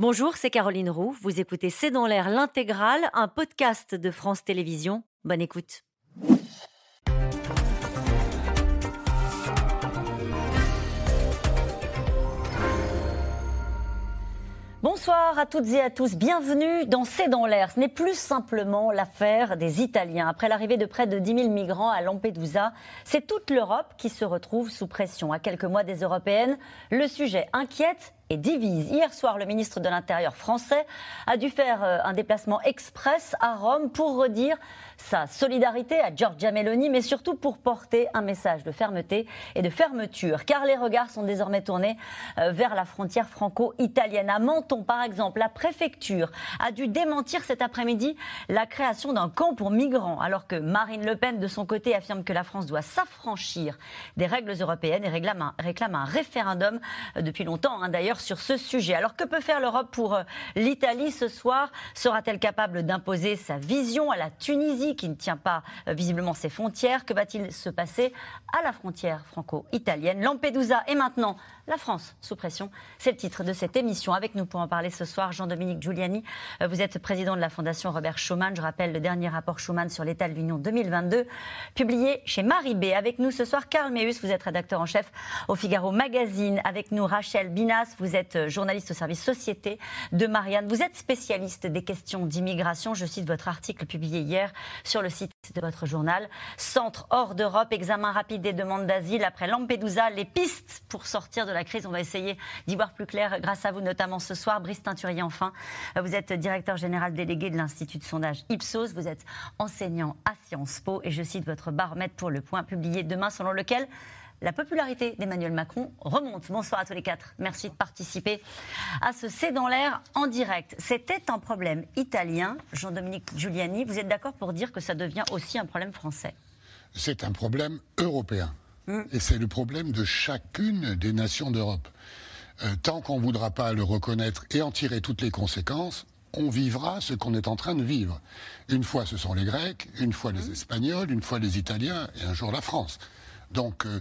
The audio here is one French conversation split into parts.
Bonjour, c'est Caroline Roux. Vous écoutez C'est dans l'air l'intégrale, un podcast de France Télévisions. Bonne écoute. Bonsoir à toutes et à tous, bienvenue dans C'est dans l'air. Ce n'est plus simplement l'affaire des Italiens. Après l'arrivée de près de 10 000 migrants à Lampedusa, c'est toute l'Europe qui se retrouve sous pression. À quelques mois des européennes, le sujet inquiète et divise. Hier soir, le ministre de l'Intérieur français a dû faire euh, un déplacement express à Rome pour redire sa solidarité à Giorgia Meloni, mais surtout pour porter un message de fermeté et de fermeture, car les regards sont désormais tournés euh, vers la frontière franco-italienne. À Menton, par exemple, la préfecture a dû démentir cet après-midi la création d'un camp pour migrants, alors que Marine Le Pen, de son côté, affirme que la France doit s'affranchir des règles européennes et réclame un, référendum euh, depuis longtemps, hein, d'ailleurs sur ce sujet. Alors que peut faire l'Europe pour euh, l'Italie ce soir? Sera-t-elle capable d'imposer sa vision à la Tunisie qui ne tient pas euh, visiblement ses frontières? Que va-t-il se passer à la frontière franco-italienne? Lampedusa et maintenant la France sous pression. C'est le titre de cette émission. Avec nous pour en parler ce soir, Jean-Dominique Giuliani. Euh, vous êtes président de la Fondation Robert Schuman. Je rappelle le dernier rapport Schuman sur l'état de l'Union 2022, publié chez Marie B. Avec nous ce soir, Karl Meus. Vous êtes rédacteur en chef au Figaro Magazine. Avec nous, Rachel Binas. Vous êtes euh, journaliste au service Société de Marianne. Vous êtes spécialiste des questions d'immigration. Je cite votre article publié hier sur le site de votre journal. Centre hors d'Europe, examen rapide des demandes d'asile après Lampedusa, les pistes pour sortir de la crise. On va essayer d'y voir plus clair grâce à vous, notamment ce soir. Brice Teinturier, enfin, vous êtes directeur général délégué de l'Institut de sondage Ipsos. Vous êtes enseignant à Sciences Po et je cite votre baromètre pour le point publié demain selon lequel la popularité d'Emmanuel Macron remonte. Bonsoir à tous les quatre. Merci de participer à ce C'est dans l'air en direct. C'était un problème italien. Jean-Dominique Giuliani, vous êtes d'accord pour dire que ça devient aussi un problème français? C'est un problème européen. Et c'est le problème de chacune des nations d'Europe. Euh, tant qu'on ne voudra pas le reconnaître et en tirer toutes les conséquences, on vivra ce qu'on est en train de vivre. Une fois ce sont les Grecs, une fois les Espagnols, une fois les Italiens et un jour la France. Donc euh,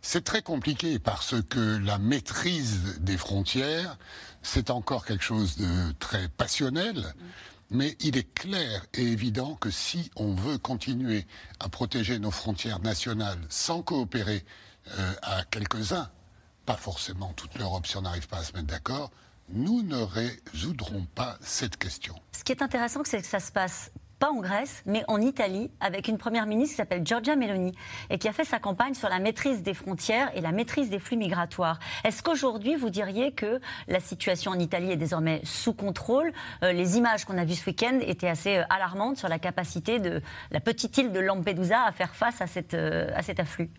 c'est très compliqué parce que la maîtrise des frontières, c'est encore quelque chose de très passionnel. Mais il est clair et évident que si on veut continuer à protéger nos frontières nationales sans coopérer euh, à quelques-uns, pas forcément toute l'Europe si on n'arrive pas à se mettre d'accord, nous ne résoudrons pas cette question. Ce qui est intéressant, c'est que ça se passe pas en Grèce, mais en Italie, avec une première ministre qui s'appelle Giorgia Meloni et qui a fait sa campagne sur la maîtrise des frontières et la maîtrise des flux migratoires. Est-ce qu'aujourd'hui, vous diriez que la situation en Italie est désormais sous contrôle? Euh, Les images qu'on a vues ce week-end étaient assez euh, alarmantes sur la capacité de la petite île de Lampedusa à faire face à, cette, euh, à cet afflux.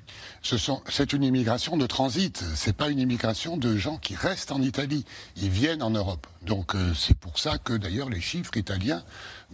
C'est une immigration de transit, c'est pas une immigration de gens qui restent en Italie. Ils viennent en Europe. Donc c'est pour ça que d'ailleurs les chiffres italiens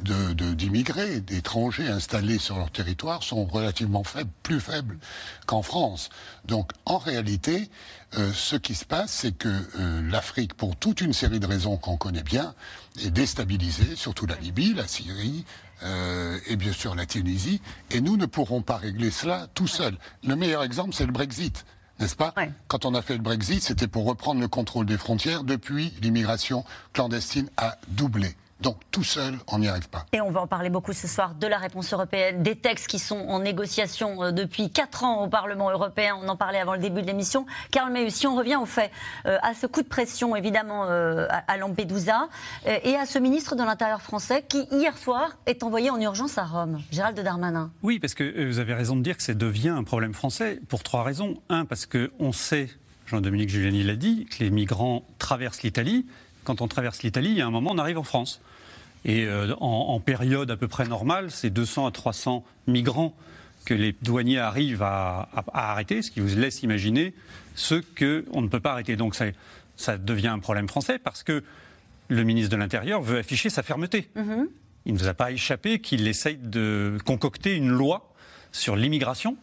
d'immigrés, d'étrangers installés sur leur territoire sont relativement faibles, plus faibles qu'en France. Donc en réalité, euh, ce qui se passe, c'est que euh, l'Afrique, pour toute une série de raisons qu'on connaît bien, est déstabilisée, surtout la Libye, la Syrie, euh, et bien sûr la Tunisie, et nous ne pourrons pas régler cela tout seuls. Le meilleur exemple, c'est le Brexit n'est-ce pas? Quand on a fait le Brexit, c'était pour reprendre le contrôle des frontières. Depuis, l'immigration clandestine a doublé. Donc tout seul, on n'y arrive pas. Et on va en parler beaucoup ce soir de la réponse européenne, des textes qui sont en négociation euh, depuis 4 ans au Parlement européen. On en parlait avant le début de l'émission. Karl Meus, si on revient au fait, euh, à ce coup de pression évidemment euh, à, Lampedusa et à ce ministre de l'Intérieur français qui hier soir est envoyé en urgence à Rome, Gérald Darmanin. Oui, parce que vous avez raison de dire que ça devient un problème français pour trois raisons. Un, parce qu'on sait, Jean-Dominique Giuliani l'a dit, que les migrants traversent l'Italie quand on traverse l'Italie, il y a un moment, on arrive en France. Et euh, en, période à peu près normale, c'est 200 à 300 migrants que les douaniers arrivent à, arrêter, ce qui vous laisse imaginer ce qu'on ne peut pas arrêter. Donc ça, ça, devient un problème français parce que le ministre de l'Intérieur veut afficher sa fermeté. Mm-hmm. Il ne vous a pas échappé qu'il essaye de concocter une loi sur l'immigration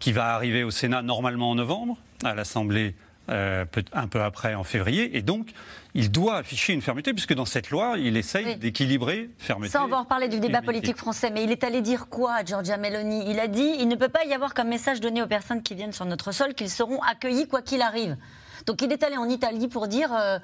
qui va arriver au Sénat normalement en novembre, à l'Assemblée euh, un peu après en février. Et donc, il doit afficher une fermeté, puisque dans cette loi, il essaye d'équilibrer fermeté. Ça, on va en reparler du débat politique français. Mais il est allé dire quoi à Giorgia Meloni? Il a dit il ne peut pas y avoir comme message donné aux personnes qui viennent sur notre sol qu'ils seront accueillis quoi qu'il arrive. Donc il est allé en Italie pour dire. Euh,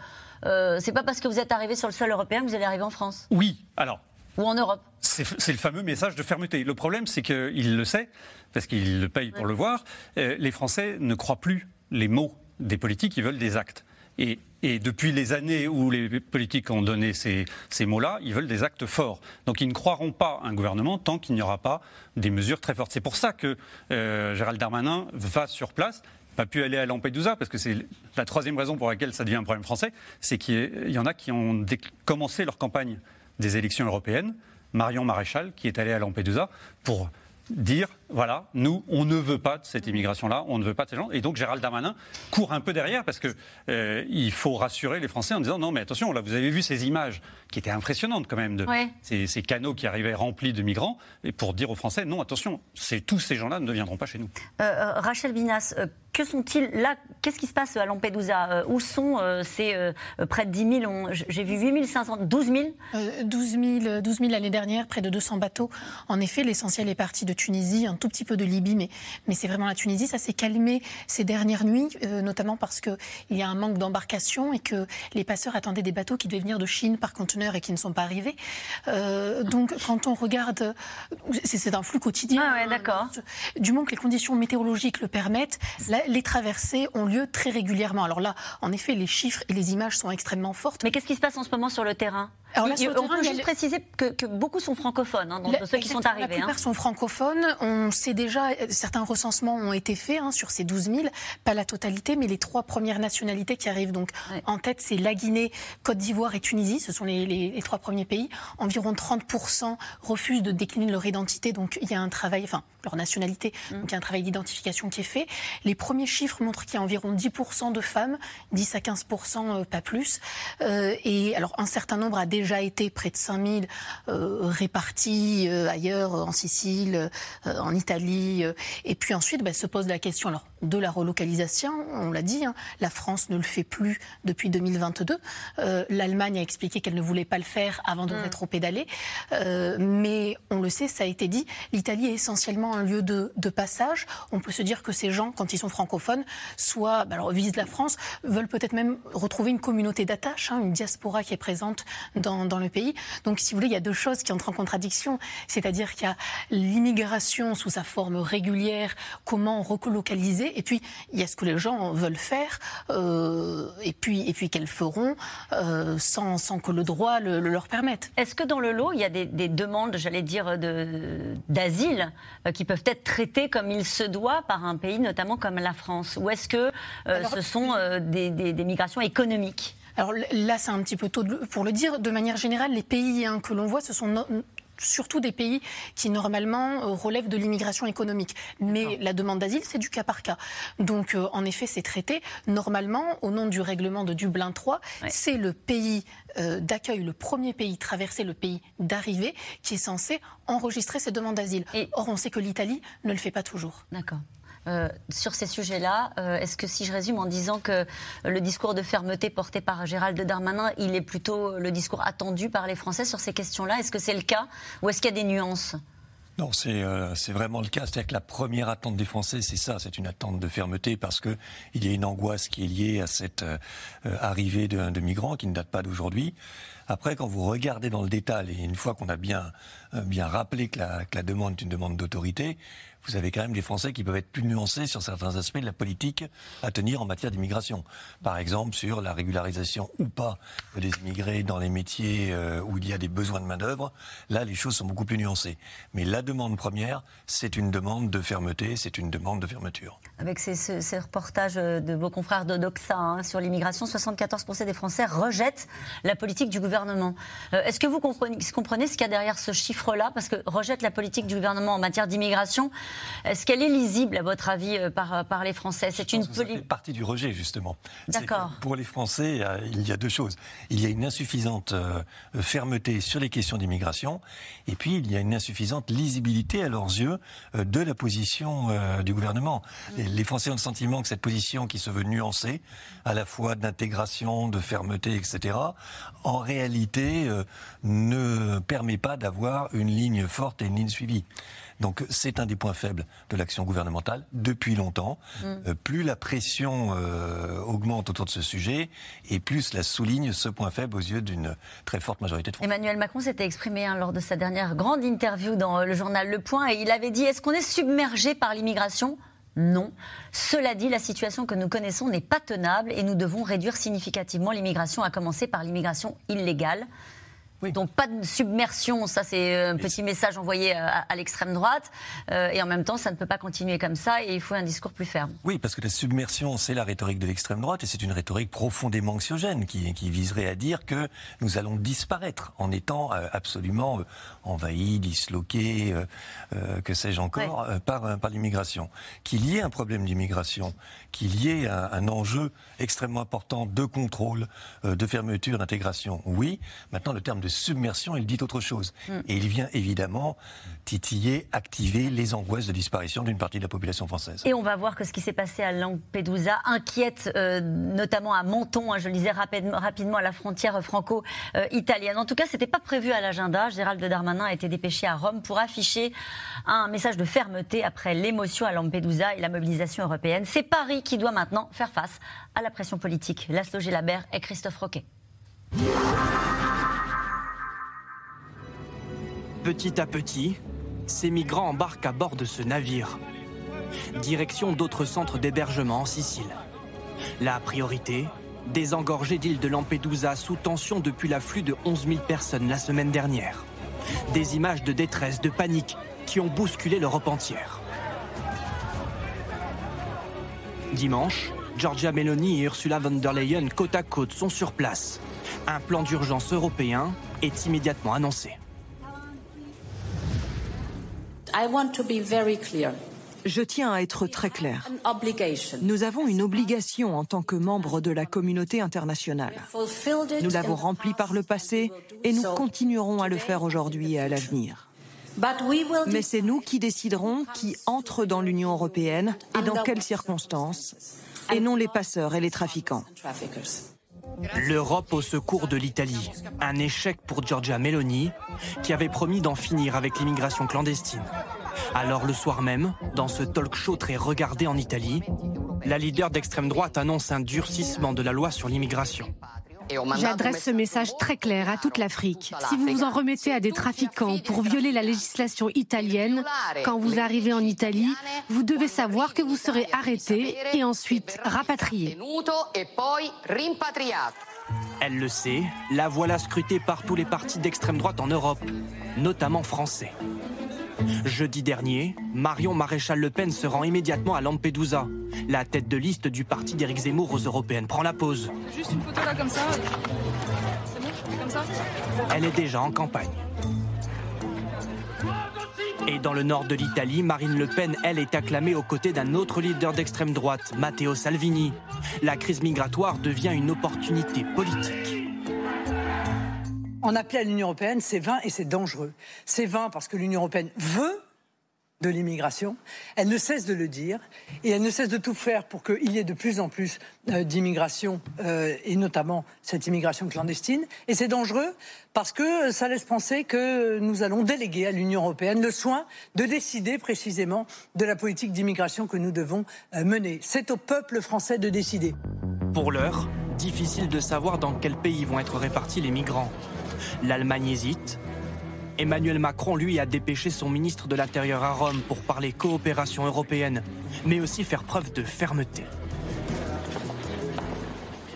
euh, c'est pas parce que vous êtes arrivé sur le sol européen que vous allez arriver en France Oui, alors. Ou en Europe C'est le fameux message de fermeté. Le problème, c'est qu'il le sait, parce qu'il le paye pour le voir. Euh, les Français ne croient plus les mots des politiques, ils veulent des actes. Et, depuis les années où les politiques ont donné ces, mots-là, ils veulent des actes forts. Donc ils ne croiront pas un gouvernement tant qu'il n'y aura pas des mesures très fortes. C'est pour ça que euh, Gérald Darmanin va sur place pas pu aller à Lampedusa, parce que c'est la troisième raison pour laquelle ça devient un problème français, c'est qu'il y en a qui ont commencé leur campagne des élections européennes. Marion Maréchal, qui est allée à Lampedusa pour dire voilà, nous, on ne veut pas de cette immigration-là, on ne veut pas de ces gens. Et donc Gérald Darmanin court un peu derrière parce qu'il euh, faut rassurer les Français en disant non, mais attention, là, vous avez vu ces images qui étaient impressionnantes quand même de ces, canaux qui arrivaient remplis de migrants, et pour dire aux Français non, attention, tous ces gens-là ne viendront pas chez nous. Euh, euh, Rachel Binas, que sont-ils là Qu'est-ce qui se passe à Lampedusa Où sont ces près de 10 000 J'ai vu 8 500, 12 000 12 000, 12 000 l'année dernière, près de 200 bateaux. En effet, l'essentiel est parti de Tunisie, tout petit peu de Libye, mais, mais c'est vraiment la Tunisie. Ça s'est calmé ces dernières nuits, euh, notamment parce qu'il y a un manque d'embarcation et que les passeurs attendaient des bateaux qui devaient venir de Chine par conteneur et qui ne sont pas arrivés. Euh, donc quand on regarde, c'est un flux quotidien. Ah ouais, d'accord. Du moment que les conditions météorologiques le permettent, les traversées ont lieu très régulièrement. Alors là, en effet, les chiffres et les images sont extrêmement fortes. Mais qu'est-ce qui se passe en ce moment sur le terrain? Alors on peut juste préciser que, beaucoup sont francophones, hein, ceux qui sont arrivés. La plupart hein. sont francophones. On sait déjà, certains recensements ont été faits hein, sur ces 12 000, pas la totalité, mais les trois premières nationalités qui arrivent donc en tête, c'est la Guinée, Côte d'Ivoire et Tunisie. Ce sont les, trois premiers pays. Environ 30% refusent de décliner leur identité, donc il y a un travail, enfin leur nationalité, mm. donc il y a un travail d'identification qui est fait. Les premiers chiffres montrent qu'il y a environ 10% de femmes, 10 à 15%, euh, pas plus. Euh, et alors un certain nombre a déjà déjà été près de 5000 euh, répartis euh, ailleurs, en Sicile, euh, en Italie. et puis ensuite, bah, se pose la question alors, de la relocalisation. On l'a dit, hein, la France ne le fait plus depuis 2022. L'Allemagne a expliqué qu'elle ne voulait pas le faire avant de mmh. rétro-pédaler. mais on le sait, ça a été dit, l'Italie est essentiellement un lieu de, passage. On peut se dire que ces gens, quand ils sont francophones, soit bah, alors, visent la France, veulent peut-être même retrouver une communauté d'attache, hein, une diaspora qui est présente dans dans, le pays. Donc, si vous voulez, il y a deux choses qui entrent en contradiction. C'est-à-dire qu'il y a l'immigration sous sa forme régulière, comment relocaliser, et puis il y a ce que les gens veulent faire, euh, et puis, et puis qu'elles feront euh, sans, sans, que le droit le, leur permette. Est-ce que dans le lot, il y a des, demandes, j'allais dire, d'asile euh, qui peuvent être traitées comme il se doit par un pays, notamment comme la France? Ou est-ce que ce sont des, des migrations économiques? Alors là, c'est un petit peu tôt pour le dire. De manière générale, les pays hein, que l'on voit, ce sont surtout des pays qui normalement euh, relèvent de l'immigration économique. Mais la demande d'asile, c'est du cas par cas. Donc euh, en effet, c'est traité. Normalement, au nom du règlement de Dublin 3, c'est le pays euh, d'accueil, le premier pays traversé, le pays d'arrivée, qui est censé enregistrer ces demandes d'asile. Or, on sait que l'Italie ne le fait pas toujours. D'accord. Euh, sur ces sujets-là. Euh, est-ce que si je résume en disant que le discours de fermeté porté par Gérald Darmanin, il est plutôt le discours attendu par les Français sur ces questions-là Est-ce que c'est le cas ou est-ce qu'il y a des nuances? Non, euh, c'est vraiment le cas. C'est-à-dire que la première attente des Français, c'est ça, c'est une attente de fermeté parce qu'il y a une angoisse qui est liée à cette arrivée de, migrants qui ne date pas d'aujourd'hui. Après, quand vous regardez dans le détail, et une fois qu'on a bien, bien rappelé que que la demande est une demande d'autorité, vous avez quand même des Français qui peuvent être plus nuancés sur certains aspects de la politique à tenir en matière d'immigration. Par exemple, sur la régularisation ou pas des immigrés dans les métiers euh, où il y a des besoins de main-d'œuvre. Là, les choses sont beaucoup plus nuancées. Mais la demande première, c'est une demande de fermeté, c'est une demande de fermeture. Avec ces, reportages de vos confrères de Doxa hein, sur l'immigration, 74% des Français rejettent la politique du gouvernement. Euh, est-ce que vous comprenez, comprenez ce qu'il y a derrière ce chiffre-là? Parce que rejettent la politique du gouvernement en matière d'immigration, est-ce qu'elle est lisible, à votre avis, euh, par, par les Français C'est une politique. partie du rejet, justement. D'accord. Pour les Français, il y a deux choses. Il y a une insuffisante euh, fermeté sur les questions d'immigration, et puis il y a une insuffisante lisibilité à leurs yeux euh, de la position du gouvernement. Mm. Les Français ont le sentiment que cette position qui se veut nuancée, à la fois d'intégration, de fermeté, etc., en réalité ne permet pas d'avoir une ligne forte et une ligne suivie. Donc c'est un des points faibles de l'action gouvernementale depuis longtemps. Mm. Euh, plus la pression euh, augmente autour de ce sujet, et plus cela souligne ce point faible aux yeux d'une très forte majorité de Français. Emmanuel Macron s'était exprimé hein, lors de sa dernière grande interview dans le journal Le Point, et il avait dit est-ce qu'on est submergé par l'immigration? Non. Cela dit, la situation que nous connaissons n'est pas tenable et nous devons réduire significativement l'immigration, à commencer par l'immigration illégale. Donc pas de submersion, ça c'est un petit message envoyé euh, à, l'extrême droite. Euh, et en même temps, ça ne peut pas continuer comme ça et il faut un discours plus ferme. Oui, parce que la submersion, c'est la rhétorique de l'extrême droite et c'est une rhétorique profondément anxiogène qui, viserait à dire que nous allons disparaître en étant euh, absolument envahis, disloqués, que sais-je encore, par, par l'immigration. Qu'il y ait un problème d'immigration, qu'il y ait un, un, enjeu extrêmement important de contrôle, de fermeture, d'intégration, oui. Maintenant, le terme de submersion, il dit autre chose. Mm. Et il vient évidemment titiller, activer les angoisses de disparition d'une partie de la population française. Et on va voir que ce qui s'est passé à Lampedusa inquiète notamment notamment à Menton, hein, je le disais rapidement, à la frontière franco-italienne. En tout cas, ce n'était pas prévu à l'agenda. Gérald Darmanin a été dépêché à Rome pour afficher un message de fermeté après l'émotion à Lampedusa et la mobilisation européenne. C'est Paris qui doit maintenant faire face à la pression politique. Laszlo Labert et Christophe Roquet. Petit à petit, ces migrants embarquent à bord de ce navire. Direction d'autres centres d'hébergement en Sicile. La priorité Désengorger l'île de Lampedusa sous tension depuis l'afflux de 11 000 personnes la semaine dernière. Des images de détresse, de panique qui ont bousculé l'Europe entière. Dimanche, Giorgia Meloni et Ursula von der Leyen côte à côte sont sur place. Un plan d'urgence européen est immédiatement annoncé. Je tiens à être très clair. Nous avons une obligation en tant que membres de la communauté internationale. Nous l'avons remplie par le passé et nous continuerons à le faire aujourd'hui et à l'avenir. Mais c'est nous qui déciderons qui entre dans l'Union européenne et dans quelles circonstances, et non les passeurs et les trafiquants. L'Europe au secours de l'Italie. Un échec pour Giorgia Meloni, qui avait promis d'en finir avec l'immigration clandestine. Alors le soir même, dans ce talk show très regardé en Italie, la leader d'extrême droite annonce un durcissement de la loi sur l'immigration. J'adresse ce message très clair à toute l'Afrique. Si vous vous en remettez à des trafiquants pour violer la législation italienne, quand vous arrivez en Italie, vous devez savoir que vous serez arrêté et ensuite rapatrié. Elle le sait, la voilà scrutée par tous les partis d'extrême droite en Europe, notamment français. Jeudi dernier, Marion Maréchal Le Pen se rend immédiatement à Lampedusa. La tête de liste du parti d'Éric Zemmour aux européennes prend la pause. Juste une photo là comme ça. C'est bon Comme ça Elle est déjà en campagne. Et dans le nord de l'Italie, Marine Le Pen, elle, est acclamée aux côtés d'un autre leader d'extrême droite, Matteo Salvini. La crise migratoire devient une opportunité politique en appeler à l'Union européenne, c'est vain et c'est dangereux. C'est vain parce que l'Union européenne veut de l'immigration. Elle ne cesse de le dire et elle ne cesse de tout faire pour qu'il y ait de plus en plus euh, d'immigration euh, et notamment cette immigration clandestine. Et c'est dangereux parce que ça laisse penser que nous allons déléguer à l'Union européenne le soin de décider précisément de la politique d'immigration que nous devons euh, mener. C'est au peuple français de décider. Pour l'heure, difficile de savoir dans quel pays vont être répartis les migrants. L'Allemagne hésite. Emmanuel Macron, lui, a dépêché son ministre de l'Intérieur à Rome pour parler coopération européenne, mais aussi faire preuve de fermeté.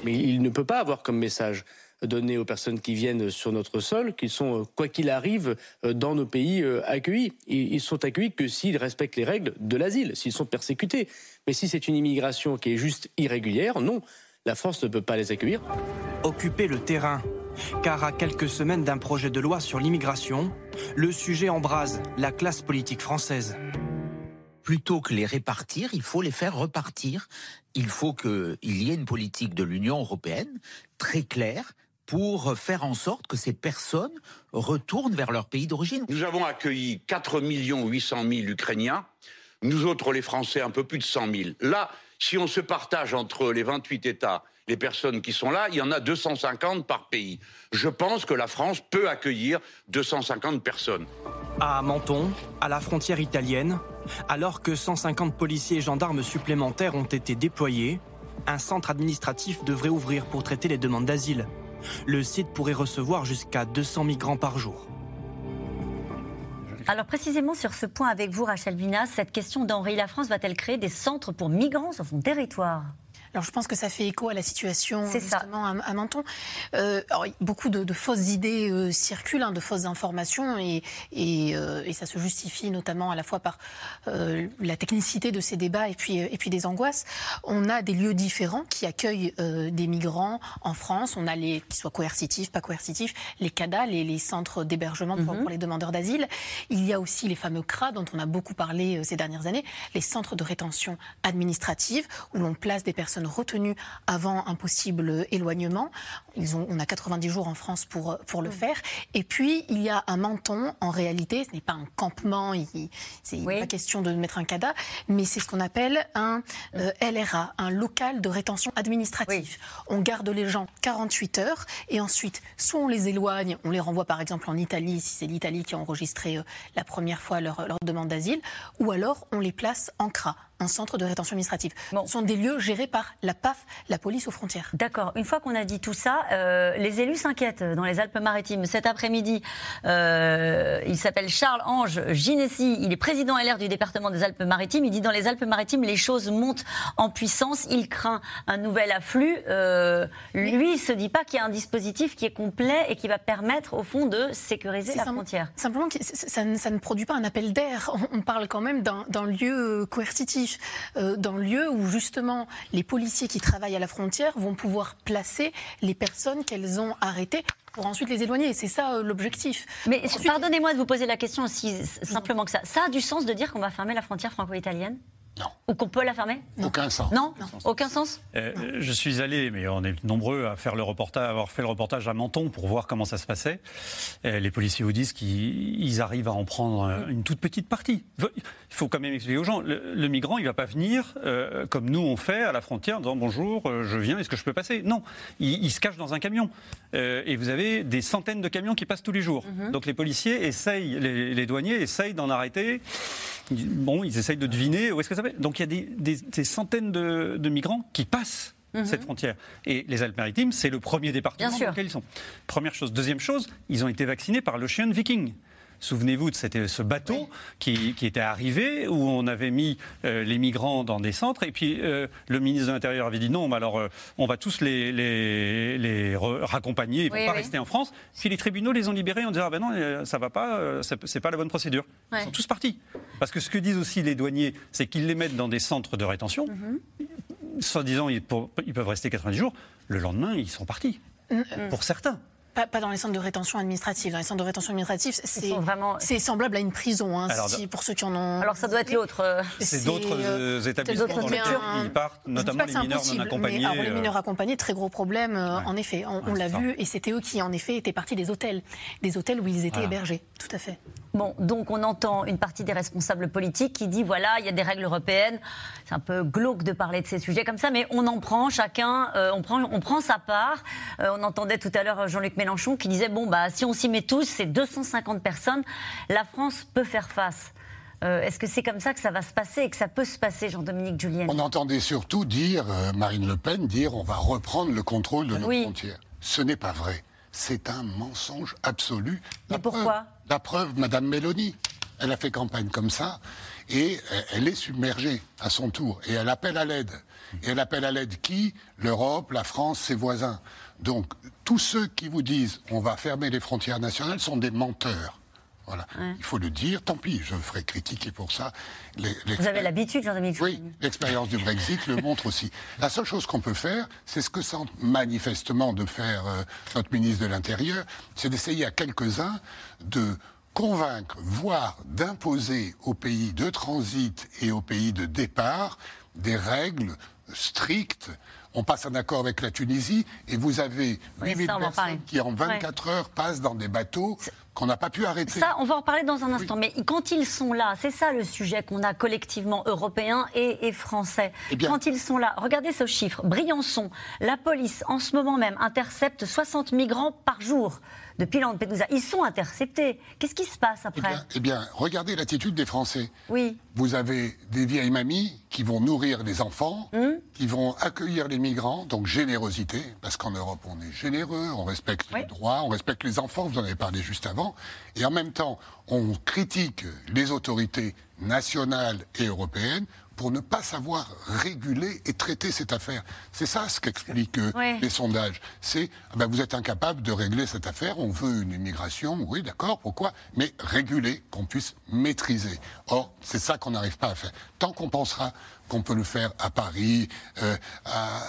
Mais il ne peut pas avoir comme message donné aux personnes qui viennent sur notre sol qu'ils sont, quoi qu'il arrive, dans nos pays euh, accueillis. Ils sont accueillis que s'ils respectent les règles de l'asile, s'ils sont persécutés. Mais si c'est une immigration qui est juste irrégulière, non, la France ne peut pas les accueillir. Occuper le terrain, car à quelques semaines d'un projet de loi sur l'immigration, le sujet embrase la classe politique française. Plutôt que les répartir, il faut les faire repartir. Il faut qu'il y ait une politique de l'Union européenne très claire pour faire en sorte que ces personnes retournent vers leur pays d'origine. Nous avons accueilli 4 800 000 Ukrainiens, nous autres les Français un peu plus de 100 000. Là, si on se partage entre les 28 États les personnes qui sont là, il y en a 250 par pays. Je pense que la France peut accueillir 250 personnes. À Menton, à la frontière italienne, alors que 150 policiers et gendarmes supplémentaires ont été déployés, un centre administratif devrait ouvrir pour traiter les demandes d'asile. Le site pourrait recevoir jusqu'à 200 migrants par jour. Alors précisément sur ce point avec vous, Rachel Vinas, cette question d'Henri, la France va-t-elle créer des centres pour migrants sur son territoire? Alors je pense que ça fait écho à la situation justement à, Menton. Euh, beaucoup de, fausses idées euh, circulent, hein, de fausses informations, et, euh, et, ça se justifie notamment à la fois par la technicité de ces débats et puis, et puis des angoisses. On a des lieux différents qui accueillent des migrants en France. On a les qui soient coercitifs, pas coercitifs, les CADA, les, les centres d'hébergement pour, mhm. pour, les demandeurs d'asile. Il y a aussi les fameux CRA dont on a beaucoup parlé ces dernières années, les centres de rétention administrative où l'on place des personnes retenus avant un possible éloignement. Ils ont, on a 90 jours en France pour, pour le faire. Et puis, il y a un menton, en réalité, ce n'est pas un campement, c'est pas question de mettre un CADA, mais c'est ce qu'on appelle un euh, LRA, un local de rétention administrative. On garde les gens 48 heures et ensuite, soit on les éloigne, on les renvoie par exemple en Italie, si c'est l'Italie qui a enregistré euh, la première fois leur, leur demande d'asile, ou alors on les place en CRA, un centre de rétention administrative. Ce sont des lieux gérés par la PAF, la police aux frontières. D'accord. Une fois qu'on a dit tout ça, euh, les élus s'inquiètent dans les Alpes-Maritimes. Cet après-midi, euh, il s'appelle Charles-Ange Ginessi. Il est président LR du département des Alpes-Maritimes. Il dit dans les Alpes-Maritimes, les choses montent en puissance. Il craint un nouvel afflux. Euh, lui, il se dit pas qu'il y a un dispositif qui est complet et qui va permettre, au fond, de sécuriser la frontière. Simplement, ça, ça, ne produit pas un appel d'air. On, parle quand même d'un lieu coercitif. Euh, dans le lieu où justement les policiers qui travaillent à la frontière vont pouvoir placer les personnes qu'elles ont arrêtées pour ensuite les éloigner. C'est ça euh, l'objectif. Mais pardonnez-moi de vous poser la question aussi simplement que ça. Ça a du sens de dire qu'on va fermer la frontière franco-italienne? Non. Ou qu'on peut la fermer Aucun sens. Non, Aucun sens euh, Je suis allé, mais on est nombreux à faire le reportage, avoir fait le reportage à Menton pour voir comment ça se passait. Euh, les policiers vous disent qu'ils arrivent à en prendre euh, une toute petite partie. Il faut quand même expliquer aux gens, le, migrant, il ne va pas venir comme nous on fait à la frontière en disant bonjour, je viens, est-ce que je peux passer? Non, il, se cache dans un camion. et vous avez des centaines de camions qui passent tous les jours. Mhm. Donc les policiers essayent, les, douaniers essayent d'en arrêter. Bon, ils essayent de deviner où est-ce que ça va. Donc il y a des, centaines de, migrants qui passent mhm. cette frontière. Et les Alpes-Maritimes, c'est le premier département dans lequel ils sont. Première chose. Deuxième chose, ils ont été vaccinés par l'Ocean Viking. Souvenez-vous de ce bateau qui, était arrivé, où on avait mis euh, les migrants dans des centres, et puis euh, le ministre de l'Intérieur avait dit non, mais alors euh, on va tous les, les, raccompagner, ils ne vont pas rester en France. Puis les tribunaux les ont libérés en disant ah ben non, ça va pas, c'est pas la bonne procédure. Ils sont tous partis. Parce que ce que disent aussi les douaniers, c'est qu'ils les mettent dans des centres de rétention, mm-hmm. soit disant ils, ils peuvent rester 90 jours, le lendemain ils sont partis. Mm-hmm. Pour certains. Pas, dans les centres de rétention administrative. Dans les centres de rétention administrative, c'est vraiment... semblable à une prison, hein, pour ceux qui en ont. Alors ça doit être l'autre. Euh, c'est d'autres euh, établissements dans lesquels ils partent, notamment les mineurs non accompagnés. alors, les mineurs euh, accompagnés, très gros problème, en effet. On, l'a vu, et c'était eux qui, en effet, étaient partis des hôtels, des hôtels où ils étaient hébergés. Tout à fait. Bon, donc on entend une partie des responsables politiques qui dit voilà, il y a des règles européennes. C'est un peu glauque de parler de ces sujets comme ça, mais on en prend chacun, on prend, on prend sa part. on entendait tout à l'heure Jean-Luc Mélenchon qui disait bon bah si on s'y met tous, c'est 250 personnes, la France peut faire face. Euh, est-ce que c'est comme ça que ça va se passer et que ça peut se passer, Jean-Dominique Julien On entendait surtout dire, euh, Marine Le Pen dire on va reprendre le contrôle de nos frontières. Ce n'est pas vrai. C'est un mensonge absolu. Mais pourquoi La preuve, Madame Mélanie, elle a fait campagne comme ça et elle est submergée à son tour et elle appelle à l'aide. Et elle appelle à l'aide qui? L'Europe, la France, ses voisins. Donc, tous ceux qui vous disent on va fermer les frontières nationales sont des menteurs. Voilà. Il faut le dire, tant pis, je ferai critiquer pour ça. Vous avez l'habitude, Jean-Dominique Oui, l'expérience du Brexit le montre aussi. La seule chose qu'on peut faire, c'est ce que sent manifestement de faire euh, notre ministre de l'Intérieur, c'est d'essayer à quelques-uns de convaincre, voire d'imposer aux pays de transit et aux pays de départ des règles strictes on passe un accord avec la Tunisie et vous avez 8000 personnes qui en 24 heures passent dans des bateaux qu'on n'a pas pu arrêter. Ça, on va en parler dans un instant. Mais quand ils sont là, c'est ça le sujet qu'on a collectivement européen et, français. Eh quand ils sont là, regardez ce chiffre. Briançon, la police en ce moment même intercepte 60 migrants par jour depuis Lampedusa. Ils sont interceptés. Qu'est-ce qui se passe après eh bien, regardez l'attitude des Français. Oui. Vous avez des vieilles mamies qui vont nourrir les enfants, hum. qui vont accueillir les migrants, donc générosité, parce qu'en Europe on est généreux, on respecte les droits, on respecte les enfants, vous en avez parlé juste avant, et en même temps on critique les autorités nationales et européennes pour ne pas savoir réguler et traiter cette affaire. C'est ça ce qu'expliquent euh, les sondages. C'est ah ben, vous êtes incapable de régler cette affaire, on veut une immigration, oui d'accord, pourquoi Mais réguler, qu'on puisse maîtriser. Or, c'est ça qu'on n'arrive pas à faire. Tant qu'on pensera qu'on peut le faire à Paris, euh, à,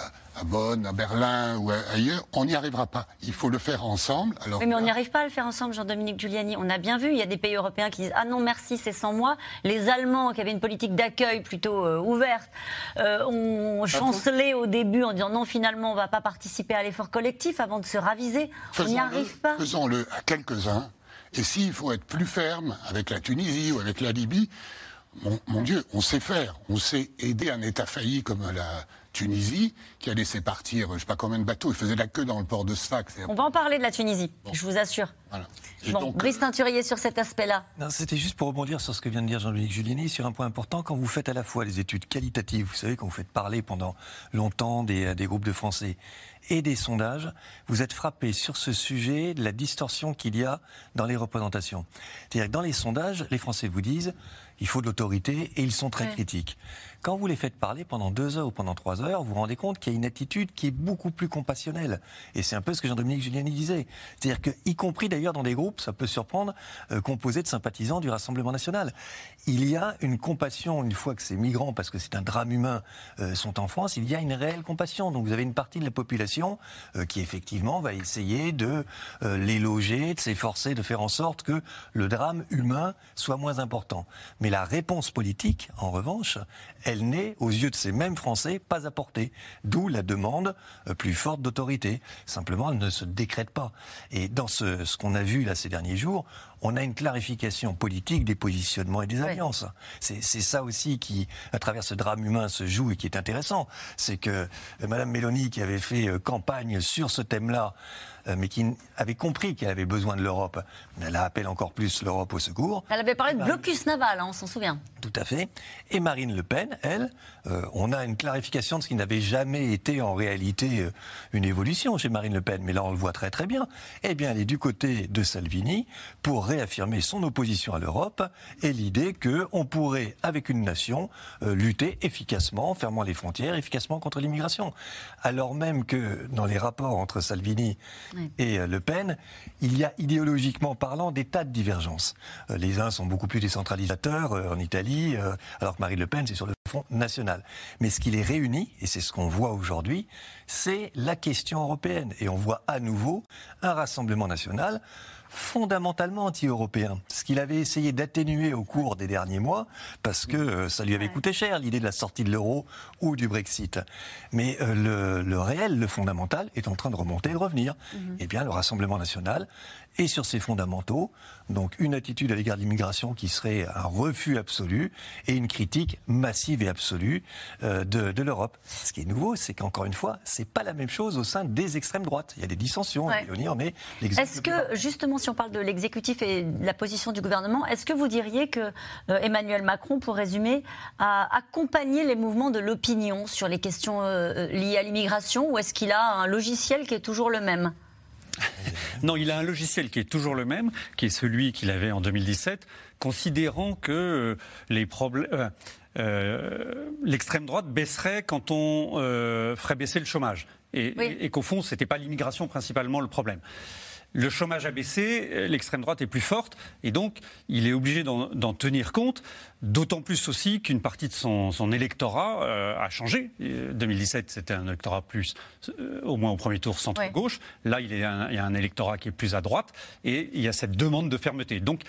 Bonn, à Berlin ou ailleurs, on n'y arrivera pas. Il faut le faire ensemble. Alors mais on n'y arrive pas à le faire ensemble, Jean-Dominique Giuliani. On a bien vu, il y a des pays européens qui disent Ah non, merci, c'est sans moi. Les Allemands, qui avaient une politique d'accueil plutôt euh, ouverte, euh, ont chancelé au début en disant Non, finalement, on ne va pas participer à l'effort collectif avant de se raviser. on n'y arrive pas. Faisons-le à quelques-uns. Et s'il faut être plus ferme avec la Tunisie ou avec la Libye, mon, Dieu, on sait faire. On sait aider un État failli comme la Tunisie, qui a laissé partir, je ne sais pas combien de bateaux, il faisait la queue dans le port de Sfax. On va en parler de la Tunisie, je vous assure. bon, Brice Teinturier sur cet aspect-là. C'était juste pour rebondir sur ce que vient de dire Jean-Luc Giuliani, sur un point important. Quand vous faites à la fois les études qualitatives, vous savez, quand vous faites parler pendant longtemps des, des groupes de Français, et des sondages, vous êtes frappé sur ce sujet de la distorsion qu'il y a dans les représentations. C'est-à-dire que dans les sondages, les Français vous disent il faut de l'autorité et ils sont très critiques. Quand vous les faites parler pendant deux heures ou pendant trois heures, vous vous rendez compte qu'il y a une attitude qui est beaucoup plus compassionnelle. Et c'est un peu ce que Jean-Dominique Giuliani disait. C'est-à-dire que, y compris d'ailleurs dans des groupes, ça peut surprendre, euh, composés de sympathisants du Rassemblement national, il y a une compassion une fois que ces migrants, parce que c'est un drame humain, euh, sont en France, il y a une réelle compassion. Donc vous avez une partie de la population euh, qui effectivement va essayer de les loger, de s'efforcer de faire en sorte que le drame humain soit moins important. Mais la réponse politique, en revanche, n'est, aux yeux de ces mêmes Français, pas apportée. D'où la demande euh, plus forte d'autorité. Simplement, elle ne se décrète pas. Et dans ce, ce qu'on a vu là ces derniers jours, on a une clarification politique des positionnements et des alliances. C'est ça aussi qui, à travers ce drame humain, se joue et qui est intéressant. C'est que euh, Madame Mélanie, qui avait fait euh, campagne sur ce thème-là, euh, mais qui avait compris qu'elle avait besoin de l'Europe. Elle appelle encore plus l'Europe au secours. Elle avait parlé de blocus naval, hein, on s'en souvient. Tout à fait. Et Marine Le Pen, elle, euh, on a une clarification de ce qui n'avait jamais été en réalité euh, une évolution chez Marine Le Pen, mais là on le voit très très bien. Eh bien, elle est du côté de Salvini pour réaffirmer son opposition à l'Europe et l'idée qu'on pourrait, avec une nation, lutter efficacement, fermant les frontières, efficacement contre l'immigration. Alors même que dans les rapports entre Salvini et euh, Le Pen, il y a idéologiquement parlant des tas de divergences. Euh, les uns sont beaucoup plus décentralisateurs euh, en Italie, alors que Marine Le Pen, c'est sur le front national. Mais ce qui les réunit, et c'est ce qu'on voit aujourd'hui, c'est la question européenne. Et on voit à nouveau un rassemblement national fondamentalement anti-européen. Ce qu'il avait essayé d'atténuer au cours des derniers mois, parce que euh, ça lui avait coûté cher, l'idée de la sortie de l'euro ou du Brexit. Mais euh, le, réel, le fondamental, est en train de remonter et de revenir. Mhm. Eh bien, le Rassemblement national et sur ses fondamentaux. Donc une attitude à l'égard de l'immigration qui serait un refus absolu et une critique massive et absolue euh, de, l'Europe. Ce qui est nouveau, c'est qu'encore une fois, c'est pas la même chose au sein des extrêmes droites. Il y a des dissensions. mais est-ce que justement, si on parle de l'exécutif et de la position du gouvernement, est-ce que vous diriez que euh, Emmanuel Macron, pour résumer, a accompagné les mouvements de l'opinion sur les questions euh, liées à l'immigration, ou est-ce qu'il a un logiciel qui est toujours le même? non, il a un logiciel qui est toujours le même, qui est celui qu'il avait en 2017, considérant que euh, les problèmes. Euh, euh, l'extrême droite baisserait quand on ferait baisser le chômage. Et, et qu'au fond, ce n'était pas l'immigration principalement le problème le chômage a baissé, l'extrême droite est plus forte, et donc il est obligé d'en tenir compte, d'autant plus aussi qu'une partie de son, électorat euh, a changé. 2017, c'était un électorat plus, euh, au moins au premier tour, centre-gauche. Là, il, il, y a un électorat qui est plus à droite, et il y a cette demande de fermeté. Donc,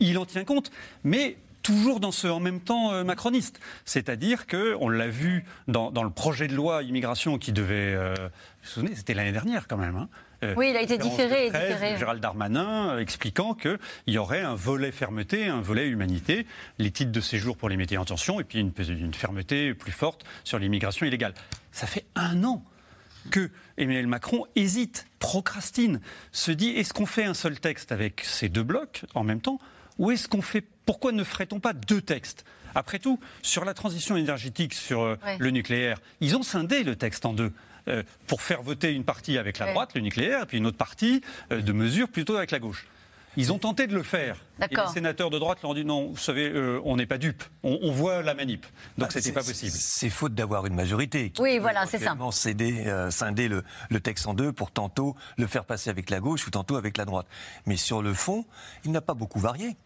il en tient compte. Mais toujours dans ce en même temps euh, macroniste. C'est-à-dire que on l'a vu dans, dans, le projet de loi immigration qui devait, euh, vous vous souvenez, c'était l'année dernière quand même. Hein, euh, oui, il a été différé. 13, différé. Gérald Darmanin euh, expliquant qu'il y aurait un volet fermeté, un volet humanité, les titres de séjour pour les métiers en tension, et puis une, une fermeté plus forte sur l'immigration illégale. Ça fait un an que Emmanuel Macron hésite, procrastine, se dit est-ce qu'on fait un seul texte avec ces deux blocs en même temps, ou est-ce qu'on fait pourquoi ne ferait-on pas deux textes? Après tout, sur la transition énergétique, sur euh, ouais. le nucléaire, ils ont scindé le texte en deux euh, pour faire voter une partie avec la droite, le nucléaire, et puis une autre partie euh, de mesures plutôt avec la gauche. Ils ont tenté de le faire. Et les sénateurs de droite leur ont dit non, vous savez, euh, on n'est pas dupes. On, on, voit la manip. Donc, bah, c'était pas possible. C'est faute d'avoir une majorité. Qui oui, voilà, c'est ça. Céder, euh, scinder le, le, texte en deux pour tantôt le faire passer avec la gauche ou tantôt avec la droite. Mais sur le fond, il n'a pas beaucoup varié.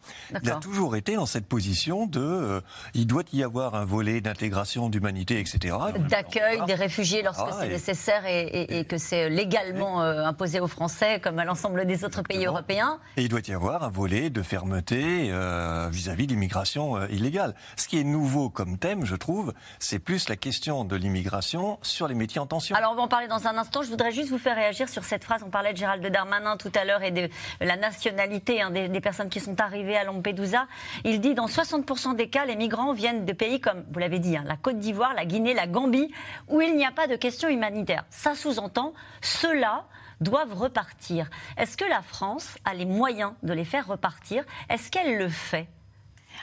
Il a toujours été dans cette position de. Euh, il doit y avoir un volet d'intégration, d'humanité, etc. D'accueil des réfugiés lorsque ah, c'est et... nécessaire et, et, et, que c'est légalement imposé aux Français comme à l'ensemble des autres pays européens. Et il doit y avoir un volet de fermeté euh, vis-à-vis de l'immigration euh, illégale. Ce qui est nouveau comme thème, je trouve, c'est plus la question de l'immigration sur les métiers en tension. Alors on va en parler dans un instant. Je voudrais juste vous faire réagir sur cette phrase. On parlait de Gérald Darmanin tout à l'heure et de la nationalité hein, des, personnes qui sont arrivées à Lampedusa. Il dit dans 60% des cas, les migrants viennent de pays comme, vous l'avez dit, hein, la Côte d'Ivoire, la Guinée, la Gambie, où il n'y a pas de question humanitaire. Ça sous-entend cela doivent repartir. Est-ce que la France a les moyens de les faire repartir? Est-ce qu'elle le fait?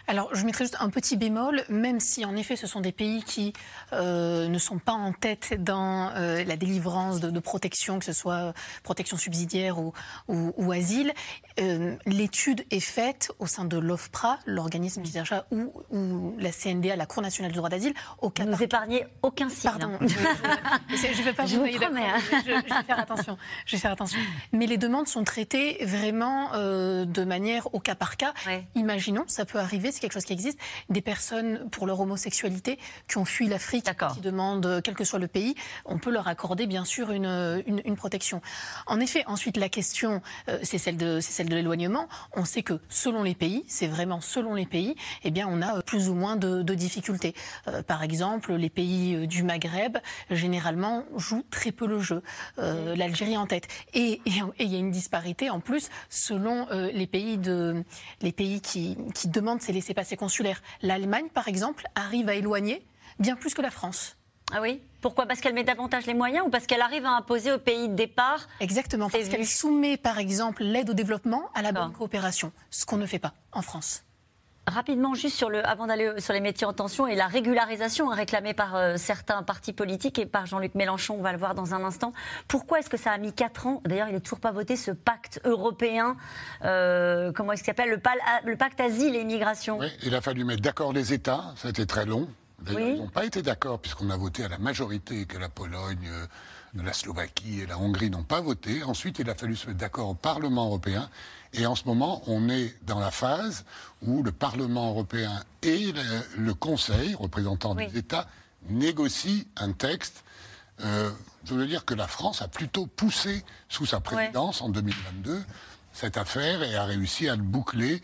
Alors, je mettrais juste un petit bémol, même si en effet ce sont des pays qui euh, ne sont pas en tête dans euh, la délivrance de, de, protection, que ce soit protection subsidiaire ou, ou, ou asile. Euh, L'étude est faite au sein de l'OFPRA, l'organisme qui cherche ou, ou, la CNDA, la Cour nationale du droit d'asile, au cas Vous par... épargnez aucun signe. Pardon, je ne vais pas je vous. Hein. Je, je, vais faire attention. Je vais faire attention. Mais les demandes sont traitées vraiment euh, de manière au cas par cas. Ouais. Imaginons, ça peut arriver c'est quelque chose qui existe, des personnes pour leur homosexualité qui ont fui l'Afrique, qui demandent, quel que soit le pays, on peut leur accorder bien sûr une, une, une protection. En effet, ensuite la question, euh, c'est celle de, c'est celle de l'éloignement. On sait que selon les pays, c'est vraiment selon les pays, eh bien on a plus ou moins de, de difficultés. Euh, par exemple, les pays du Maghreb généralement jouent très peu le jeu. Euh, L'Algérie en tête. Et il y a une disparité en plus selon euh, les pays de, les pays qui, qui demandent ces laissés-passer consulaires. L'Allemagne, par exemple, arrive à éloigner bien plus que la France. Ah oui? Pourquoi? Parce qu'elle met davantage les moyens ou parce qu'elle arrive à imposer au pays de départ Exactement, parce qu'elle soumet, par exemple, l'aide au développement à la bonne coopération, ce qu'on ne fait pas en France. Rapidement, juste sur le, avant d'aller sur les métiers en tension et la régularisation réclamée par euh, certains partis politiques et par Jean-Luc Mélenchon, on va le voir dans un instant. Pourquoi est-ce que ça a mis 4 ans? D'ailleurs, il n'est toujours pas voté ce pacte européen, euh, comment est-ce qu'il s'appelle? Le, le, pacte asile et immigration. Oui, il a fallu mettre d'accord les États, ça a été très long. D'ailleurs, oui. ils n'ont pas été d'accord puisqu'on a voté à la majorité que la Pologne, euh, la Slovaquie et la Hongrie n'ont pas voté. Ensuite, il a fallu se mettre d'accord au Parlement européen. Et en ce moment, on est dans la phase où le Parlement européen et le, le Conseil, représentant oui. des États, négocient un texte. Euh, je veux dire que la France a plutôt poussé sous sa présidence ouais. en 2022 cette affaire et a réussi à le boucler.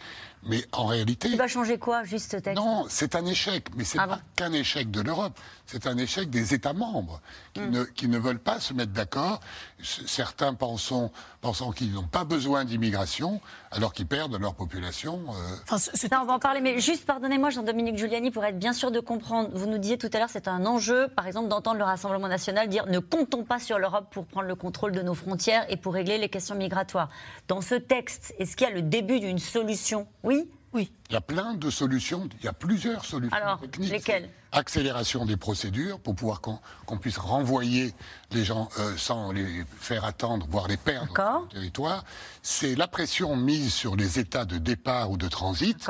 Mais en réalité. Il va changer quoi, juste ce texte? Non, c'est un échec. Mais c'est ah pas bon? qu'un échec de l'Europe. C'est un échec des États membres qui, ne, qui ne veulent pas se mettre d'accord. Certains pensant, pensant qu'ils n'ont pas besoin d'immigration alors qu'ils perdent leur population. Euh... Enfin, Ça, on va en parler. Mais juste, pardonnez-moi, Jean-Dominique Giuliani, pour être bien sûr de comprendre. Vous nous disiez tout à l'heure, c'est un enjeu, par exemple, d'entendre le Rassemblement national dire ne comptons pas sur l'Europe pour prendre le contrôle de nos frontières et pour régler les questions migratoires. Dans ce texte, est-ce qu'il y a le début d'une solution? Oui? Oui. Il y a plein de solutions, il y a plusieurs solutions Alors, techniques. Lesquelles? Accélération des procédures pour pouvoir qu'on qu puisse renvoyer les gens euh, sans les faire attendre, voire les perdre sur le territoire. C'est la pression mise sur les États de départ ou de transit.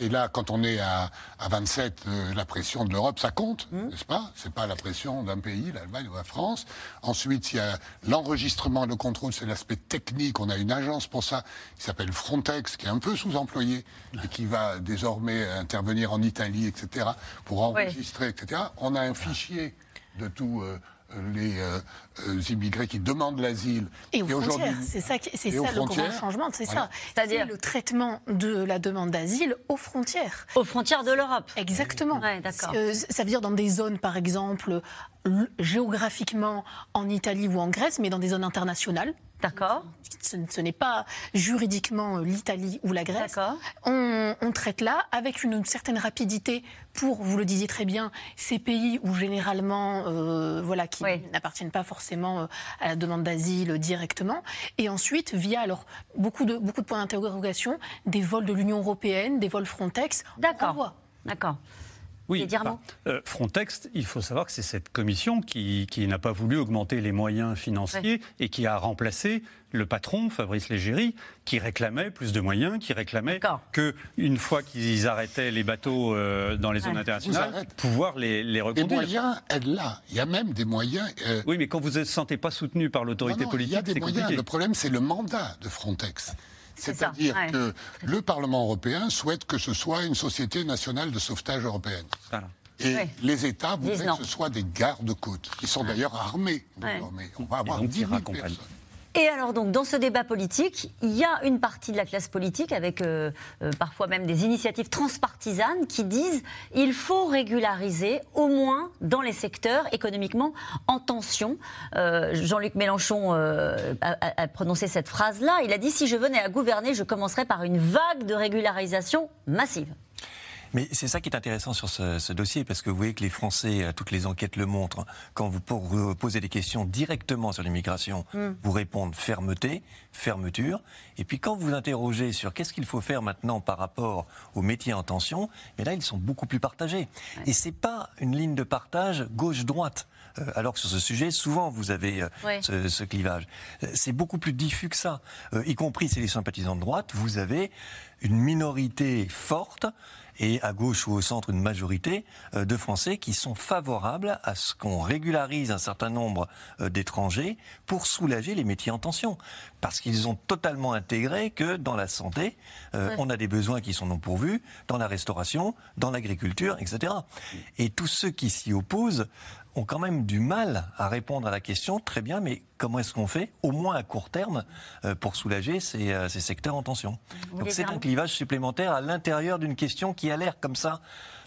Et là, quand on est à, à 27, euh, la pression de l'Europe, ça compte, mmh. n'est-ce pas? C'est pas la pression d'un pays, l'Allemagne ou la France. Ensuite, il y a l'enregistrement, le contrôle, c'est l'aspect technique. On a une agence pour ça qui s'appelle Frontex, qui est un peu sous-employée et qui va désormais intervenir en Italie, etc., pour enregistrer, oui. etc. On a un fichier de tout. Euh, les euh, immigrés qui demandent l'asile. Et aux frontières, c'est ça, c'est ça le grand changement, c'est ça. C'est-à-dire le traitement de la demande d'asile aux frontières. Aux frontières de l'Europe. Exactement. Ouais, d'accord. ça veut dire dans des zones, par exemple, géographiquement en Italie ou en Grèce, mais dans des zones internationales. D'accord. Ce, n'est pas juridiquement euh, l'Italie ou la Grèce. On, on, traite là avec une, certaine rapidité pour, vous le disiez très bien, ces pays où généralement, euh, voilà, qui n'appartiennent pas forcément euh, à la demande d'asile directement. Et ensuite, via alors beaucoup de beaucoup de points d'interrogation, des vols de l'Union européenne, des vols Frontex. D'accord. D'accord. Oui, bah, euh, Frontex, il faut savoir que c'est cette commission qui, n'a pas voulu augmenter les moyens financiers et qui a remplacé le patron, Fabrice Légéry, qui réclamait plus de moyens, qui réclamait que une fois qu'ils arrêtaient les bateaux euh, dans les zones internationales, pouvoir les, les reconduire. Les moyens, elle là. Il y a même des moyens. Euh, oui, mais quand vous ne vous sentez pas soutenu par l'autorité politique, c'est compliqué. Le problème, c'est le mandat de Frontex. C'est-à-dire que le Parlement européen souhaite que ce soit une société nationale de sauvetage européenne. Et les États voudraient que ce soit des gardes-côtes, qui sont d'ailleurs armés. On va avoir 10 000 personnes. Et alors donc dans ce débat politique, il y a une partie de la classe politique avec euh, euh, parfois même des initiatives transpartisanes qui disent il faut régulariser au moins dans les secteurs économiquement en tension. Euh, Jean-Luc Mélenchon a, prononcé cette phrase-là. Il a dit si je venais à gouverner, je commencerais par une vague de régularisation massive. Mais c'est ça qui est intéressant sur ce, dossier, parce que vous voyez que les Français, euh, toutes les enquêtes le montrent, quand vous posez des questions directement sur l'immigration, mm. vous répondent fermeté, fermeture. Et puis quand vous interrogez sur qu'est-ce qu'il faut faire maintenant par rapport aux métiers en tension, mais là, ils sont beaucoup plus partagés. Et c'est pas une ligne de partage gauche-droite. Euh, alors que sur ce sujet, souvent vous avez euh, ce, ce, clivage. C'est beaucoup plus diffus que ça. y compris si les sympathisants de droite, vous avez une minorité forte et à gauche ou au centre une majorité euh, de Français qui sont favorables à ce qu'on régularise un certain nombre euh, d'étrangers pour soulager les métiers en tension. Parce qu'ils ont totalement intégré que dans la santé, euh, on a des besoins qui sont non pourvus, dans la restauration, dans l'agriculture, etc. Et tous ceux qui s'y opposent ont quand même du mal à répondre à la question, très bien, mais comment est-ce qu'on fait, au moins à court terme, euh, pour soulager ces, euh, ces secteurs en tension? Donc c'est un clivage supplémentaire à l'intérieur d'une question qui a l'air comme ça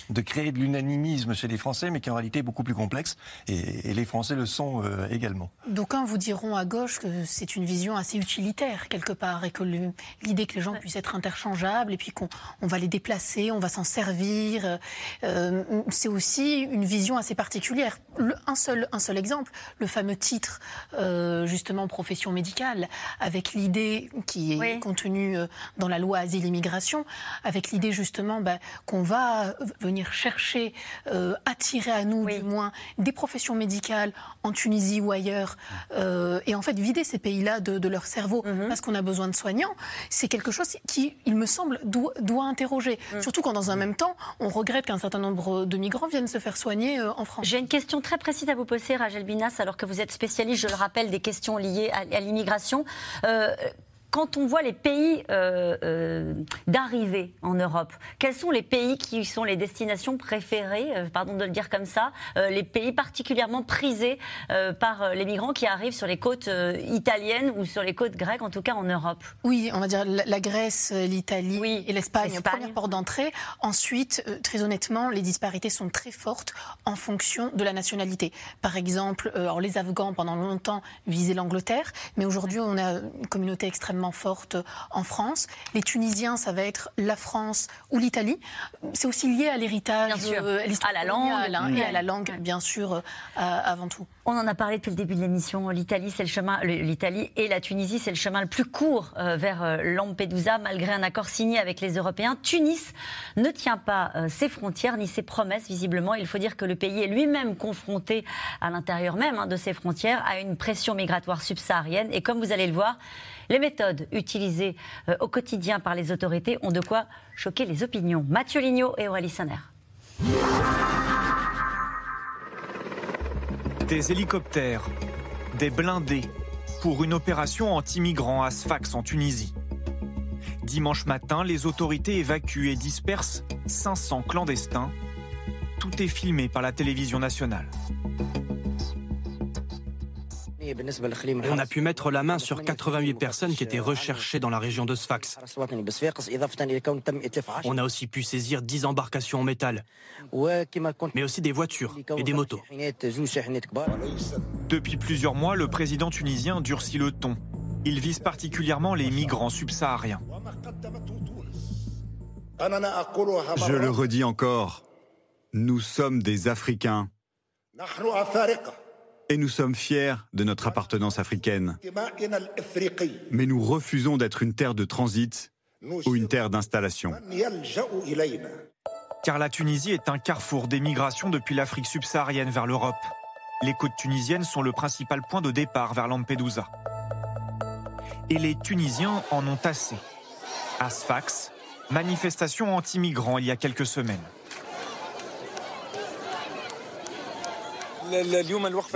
de créer de l'unanimisme chez les Français, mais qui en réalité est beaucoup plus complexe, et, les Français le sont euh, également. D'aucuns vous diront à gauche que c'est une vision assez utilitaire, quelque part, et que l'idée que les gens puissent être interchangeables, et puis qu'on va les déplacer, on va s'en servir, euh, c'est aussi une vision assez particulière. un, seul, un seul exemple, le fameux titre, euh, justement, profession médicale, avec l'idée qui est contenue dans la loi Asile-Immigration, avec l'idée justement bah, qu'on va venir venir chercher, euh, attirer à nous du moins des professions médicales en Tunisie ou ailleurs, euh, et en fait vider ces pays-là de, leur cerveau mhm. parce qu'on a besoin de soignants, c'est quelque chose qui, il me semble, doit, interroger. Mhm. Surtout quand dans un même temps, on regrette qu'un certain nombre de migrants viennent se faire soigner euh, en France. J'ai une question très précise à vous poser, Rachel Binas, alors que vous êtes spécialiste, je le rappelle, des questions liées à, à l'immigration quand on voit les pays euh, euh, d'arrivée en Europe, quels sont les pays qui sont les destinations préférées, euh, pardon de le dire comme ça, les pays particulièrement prisés par les migrants qui arrivent sur les côtes italiennes ou sur les côtes grecques, en tout cas en Europe? Oui, on va dire la, Grèce, l'Italie et l'Espagne, première porte d'entrée. Ensuite, très honnêtement, les disparités sont très fortes en fonction de la nationalité. Par exemple, alors les Afghans, pendant longtemps, visaient l'Angleterre, mais aujourd'hui, on a une communauté extrêmement forte en France. Les Tunisiens, ça va être la France ou l'Italie. C'est aussi lié à l'héritage, euh, à, la langue, et à la langue, bien sûr, euh, avant tout. On en a parlé depuis le début de l'émission. L'Italie, c'est le chemin, l'Italie et la Tunisie, c'est le chemin le plus court euh, vers Lampedusa, malgré un accord signé avec les Européens. Tunis ne tient pas ses frontières ni ses promesses, visiblement. Il faut dire que le pays est lui-même confronté à l'intérieur même hein, de ses frontières à une pression migratoire subsaharienne. Et comme vous allez le voir, les méthodes utilisées euh, au quotidien par les autorités ont de quoi choquer les opinions. Mathieu Lignot et Aurélie Saner. Des hélicoptères, des blindés pour une opération anti-migrants à Sfax en Tunisie. Dimanche matin, les autorités évacuent et dispersent 500 clandestins. Tout est filmé par la télévision nationale. On a pu mettre la main sur 88 personnes qui étaient recherchées dans la région de Sfax. On a aussi pu saisir 10 embarcations en métal, mais aussi des voitures et des motos. Depuis plusieurs mois, le président tunisien durcit le ton. Il vise particulièrement les migrants subsahariens. Je le redis encore, nous sommes des Africains. Et nous sommes fiers de notre appartenance africaine. Mais nous refusons d'être une terre de transit ou une terre d'installation. Car la Tunisie est un carrefour des migrations depuis l'Afrique subsaharienne vers l'Europe. Les côtes tunisiennes sont le principal point de départ vers Lampedusa. Et les Tunisiens en ont assez. À Sfax, manifestation anti-migrants il y a quelques semaines.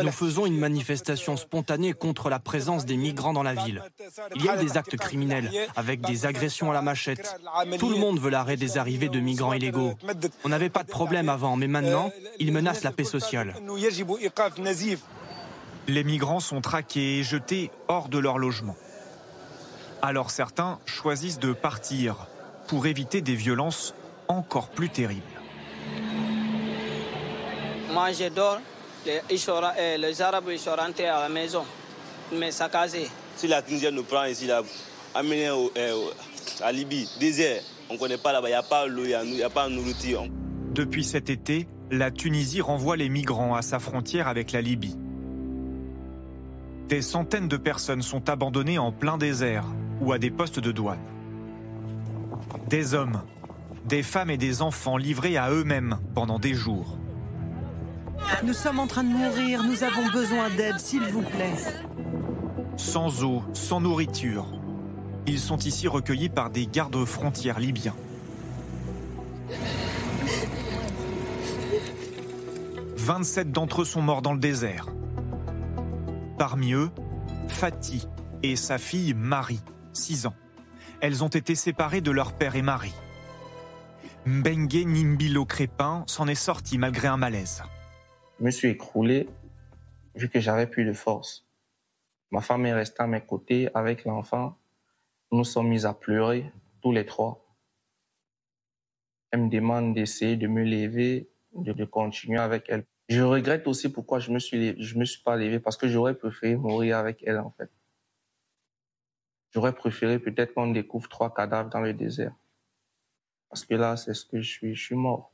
Nous faisons une manifestation spontanée contre la présence des migrants dans la ville. Il y a eu des actes criminels, avec des agressions à la machette. Tout le monde veut l'arrêt des arrivées de migrants illégaux. On n'avait pas de problème avant, mais maintenant, ils menacent la paix sociale. Les migrants sont traqués et jetés hors de leur logement. Alors certains choisissent de partir pour éviter des violences encore plus terribles. Moi, je dors les, les Arabes ils sont rentrés à la maison, mais ça casé. Si la Tunisie nous prend ici, là, amener au, eh, à Libye, désert, on ne connaît pas là-bas, il n'y a pas l'eau, il n'y a, pas de nourriture. Depuis cet été, la Tunisie renvoie les migrants à sa frontière avec la Libye. Des centaines de personnes sont abandonnées en plein désert ou à des postes de douane. Des hommes, des femmes et des enfants livrés à eux-mêmes pendant des jours. Nous sommes en train de mourir, nous avons besoin d'aide, s'il vous plaît. Sans eau, sans nourriture. Ils sont ici recueillis par des gardes frontières libyens. « 27 d'entre eux sont morts dans le désert. Parmi eux, Fatih et sa fille Marie, 6 ans. Elles ont été séparées de leur père et mari. Mbengue Nimbilo Crépin s'en est sorti malgré un malaise. Je me suis écroulé vu que j'avais plus de force. Ma femme est restée à mes côtés avec l'enfant. Nous sommes mis à pleurer, tous les trois. Elle me demande d'essayer de me lever, de, continuer avec elle. Je regrette aussi pourquoi je me suis, me suis pas levé parce que j'aurais préféré mourir avec elle en fait. J'aurais préféré peut-être qu'on découvre trois cadavres dans le désert. Parce que là, c'est ce que je suis, je suis mort.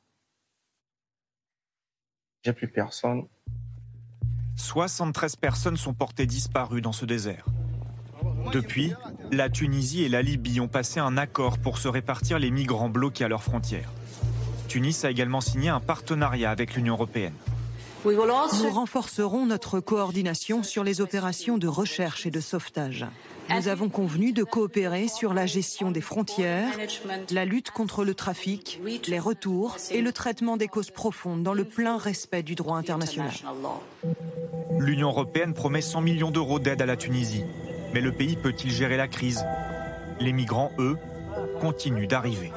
J'ai plus personne. 73 personnes sont portées disparues dans ce désert. Depuis, la Tunisie et la Libye ont passé un accord pour se répartir les migrants bloqués à leurs frontières. Tunis a également signé un partenariat avec l'Union européenne. Nous renforcerons notre coordination sur les opérations de recherche et de sauvetage. Nous avons convenu de coopérer sur la gestion des frontières, la lutte contre le trafic, les retours et le traitement des causes profondes dans le plein respect du droit international. L'Union européenne promet 100 millions d'euros d'aide à la Tunisie. Mais le pays peut-il gérer la crise? Les migrants, eux, continuent d'arriver.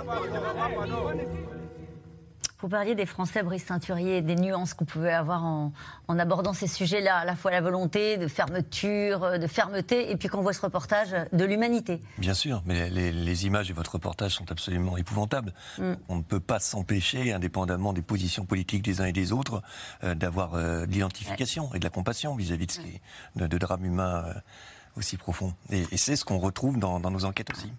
Vous parliez des Français, Brice Ceinturier, des nuances qu'on pouvait avoir en, abordant ces sujets-là, à la fois la volonté de fermeture, euh, de fermeté, et puis qu'on voit ce reportage de l'humanité. Bien sûr, mais les, images de votre reportage sont absolument épouvantables. Mm. On ne peut pas s'empêcher, indépendamment des positions politiques des uns et des autres, euh, d'avoir euh, de l'identification et de la compassion vis-à-vis de, de, drames humains aussi profonds. Et, c'est ce qu'on retrouve dans nos enquêtes aussi.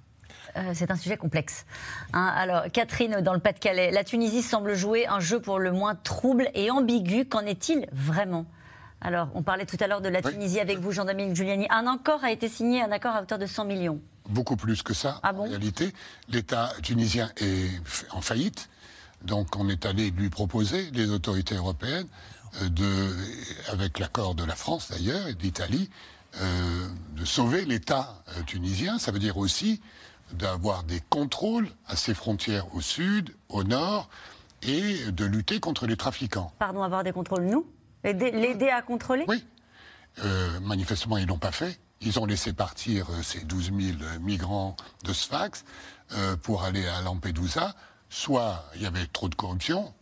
Euh, c'est un sujet complexe. Hein. alors, Catherine, dans le Pas-de-Calais, la Tunisie semble jouer un jeu pour le moins trouble et ambigu. Qu'en est-il vraiment? Alors, on parlait tout à l'heure de la Tunisie avec vous, Jean-Dominique Giuliani. Un accord a été signé, un accord à hauteur de 100 millions. Beaucoup plus que ça, ah en réalité. L'État tunisien est en faillite. Donc, on est allé lui proposer, les autorités européennes, euh, de, avec l'accord de la France d'ailleurs et d'Italie, euh, de sauver l'État tunisien. Ça veut dire aussi d'avoir des contrôles à ses frontières au sud, au nord, et de lutter contre les trafiquants. Pardon, avoir des contrôles, nous? L'aider à contrôler? Oui. Euh, manifestement, ils l'ont pas fait. Ils ont laissé partir euh, ces 12 000 migrants de Sfax euh, pour aller à Lampedusa. Soit il y avait trop de corruption,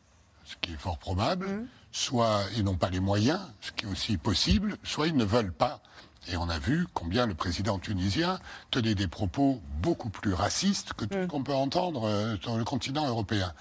ce qui est fort probable, soit ils n'ont pas les moyens, ce qui est aussi possible, soit ils ne veulent pas. Et on a vu combien le président tunisien tenait des propos beaucoup plus racistes que tout ce qu'on peut entendre euh, sur le continent européen.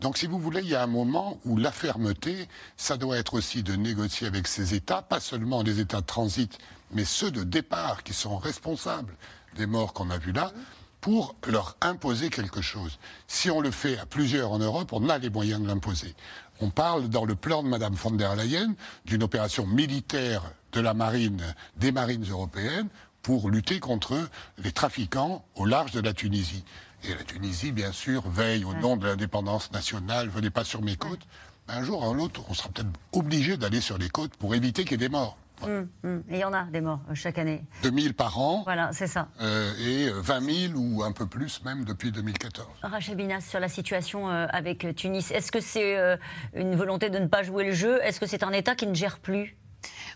Donc, si vous voulez, il y a un moment où la fermeté, ça doit être aussi de négocier avec ces États, pas seulement les États de transit, mais ceux de départ qui sont responsables des morts qu'on a vus là, pour leur imposer quelque chose. Si on le fait à plusieurs en Europe, on a les moyens de l'imposer. On parle dans le plan de Mme von der Leyen d'une opération militaire de la marine, des marines européennes, pour lutter contre les trafiquants au large de la Tunisie. Et la Tunisie, bien sûr, veille au nom de l'indépendance nationale, venez pas sur mes côtes. Un jour ou l'autre, on sera peut-être obligé d'aller sur les côtes pour éviter qu'il y ait des morts. Hum, hum. Et il y en a des morts euh, chaque année. 2000 par an. Voilà, c'est ça. Euh, et 20 000 ou un peu plus même depuis 2014. Rachel Binas, sur la situation euh, avec Tunis, est-ce que c'est euh, une volonté de ne pas jouer le jeu? Est-ce que c'est un État qui ne gère plus?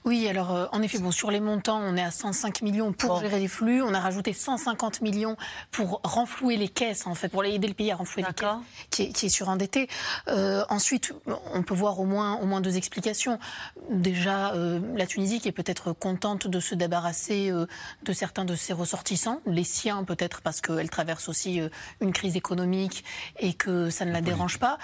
Oui, alors euh, en effet, bon, sur les montants, on est à 105 millions pour gérer les flux. On a rajouté 150 millions pour renflouer les caisses, en fait, pour aider le pays à renflouer les caisses, qui est, qui est surendetté. Euh, ensuite, on peut voir au moins, au moins deux explications. Déjà, euh, la Tunisie qui est peut-être contente de se débarrasser euh, de certains de ses ressortissants, les siens peut-être parce qu'elle traverse aussi euh, une crise économique et que ça ne la dérange pas,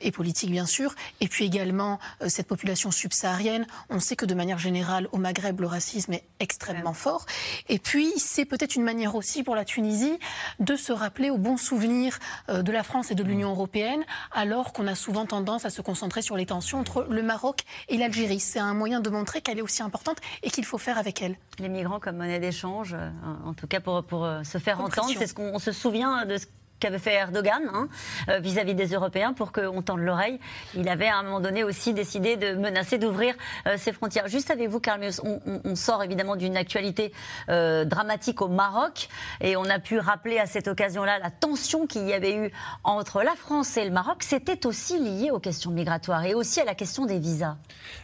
et politique bien sûr. Et puis également, euh, cette population subsaharienne, on sait que de manière générale, au Maghreb, le racisme est extrêmement fort. Et puis, c'est peut-être une manière aussi pour la Tunisie de se rappeler aux bons souvenirs euh, de la France et de l'Union européenne, alors qu'on a souvent tendance à se concentrer sur les tensions entre le Maroc et l'Algérie. C'est un moyen de montrer qu'elle est aussi importante et qu'il faut faire avec elle. Les migrants comme monnaie d'échange, euh, en tout cas pour, pour euh, se faire entendre, c'est ce qu'on on se souvient de ce qu'avait fait Erdogan hein, euh, vis-à-vis des Européens pour qu'on tende l'oreille. Il avait à un moment donné aussi décidé de menacer d'ouvrir euh, ses frontières. Juste avec vous, Carl on, on- sort évidemment d'une actualité euh, dramatique au Maroc et on a pu rappeler à cette occasion-là la tension qu'il y avait eu entre la France et le Maroc. C'était aussi lié aux questions migratoires et aussi à la question des visas.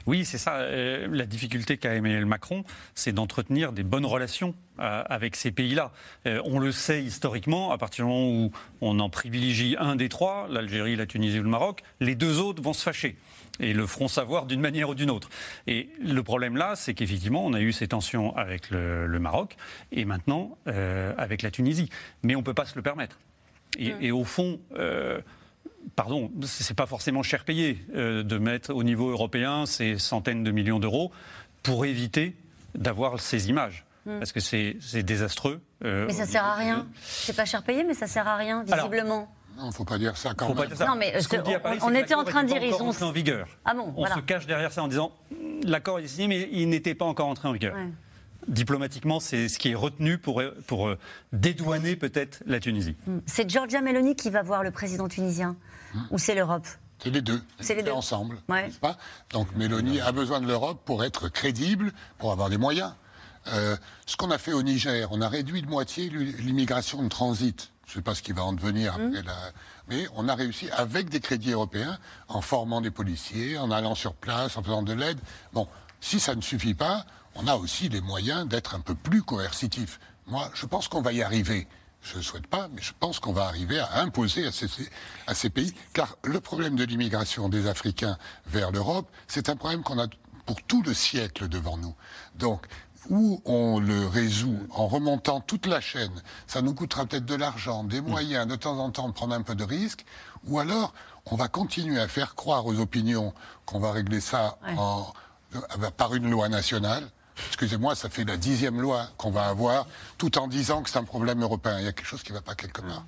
Oui, c'est ça. La difficulté qu'a Emmanuel Macron, c'est d'entretenir des bonnes relations avec ces pays-là. Euh, on le sait historiquement, à partir du moment où on en privilégie un des trois, l'Algérie, la Tunisie ou le Maroc, les deux autres vont se fâcher et le feront savoir d'une manière ou d'une autre. Et le problème là, c'est qu'effectivement, on a eu ces tensions avec le, le Maroc et maintenant euh, avec la Tunisie. Mais on ne peut pas se le permettre. Et, et au fond, euh, pardon, c'est pas forcément cher payé euh, de mettre au niveau européen ces centaines de millions d'euros pour éviter d'avoir ces images. Mm. Parce que c'est désastreux. euh, Mais ça sert à rien. C'est pas cher payé, mais ça sert à rien, Alors, visiblement. Non, il ne faut pas dire ça quand Faut pas même. dire ça. Non, mais, Ce qu'on euh, Paris, on- on que était en train de dire, pas ils en vigueur. Ah bon, On voilà. se cache derrière ça en disant l'accord est signé, mais il n'était pas encore entré en vigueur. Ouais. Diplomatiquement, c'est ce qui est retenu pour, pour euh, dédouaner peut-être la Tunisie. C'est Giorgia Meloni qui va voir le président tunisien Ou c'est l'Europe C'est les deux. C'est les deux. ensemble. Ouais. n'est-ce pas? Donc Mélanie a besoin de l'Europe pour être crédible, pour avoir des moyens. Euh, ce qu'on a fait au Niger, on a réduit de moitié l'immigration de transit. Je ne sais pas ce qui va en devenir après la... Mais on a réussi avec des crédits européens, en formant des policiers, en allant sur place, en faisant de l'aide. Bon, si ça ne suffit pas, on a aussi les moyens d'être un peu plus coercitif. Moi, je pense qu'on va y arriver. Je ne souhaite pas, mais je pense qu'on va arriver à imposer à ces, à ces pays. Car le problème de l'immigration des Africains vers l'Europe, c'est un problème qu'on a pour tout le siècle devant nous. Donc, où on le résout en remontant toute la chaîne, ça nous coûtera peut-être de l'argent, des moyens, de temps en temps de prendre un peu de risque, ou alors on va continuer à faire croire aux opinions qu'on va régler ça en- euh, par une loi nationale. Excusez-moi, ça fait la dixième loi qu'on va avoir, tout en disant que c'est un problème européen. Il y a quelque chose qui ne va pas quelque part.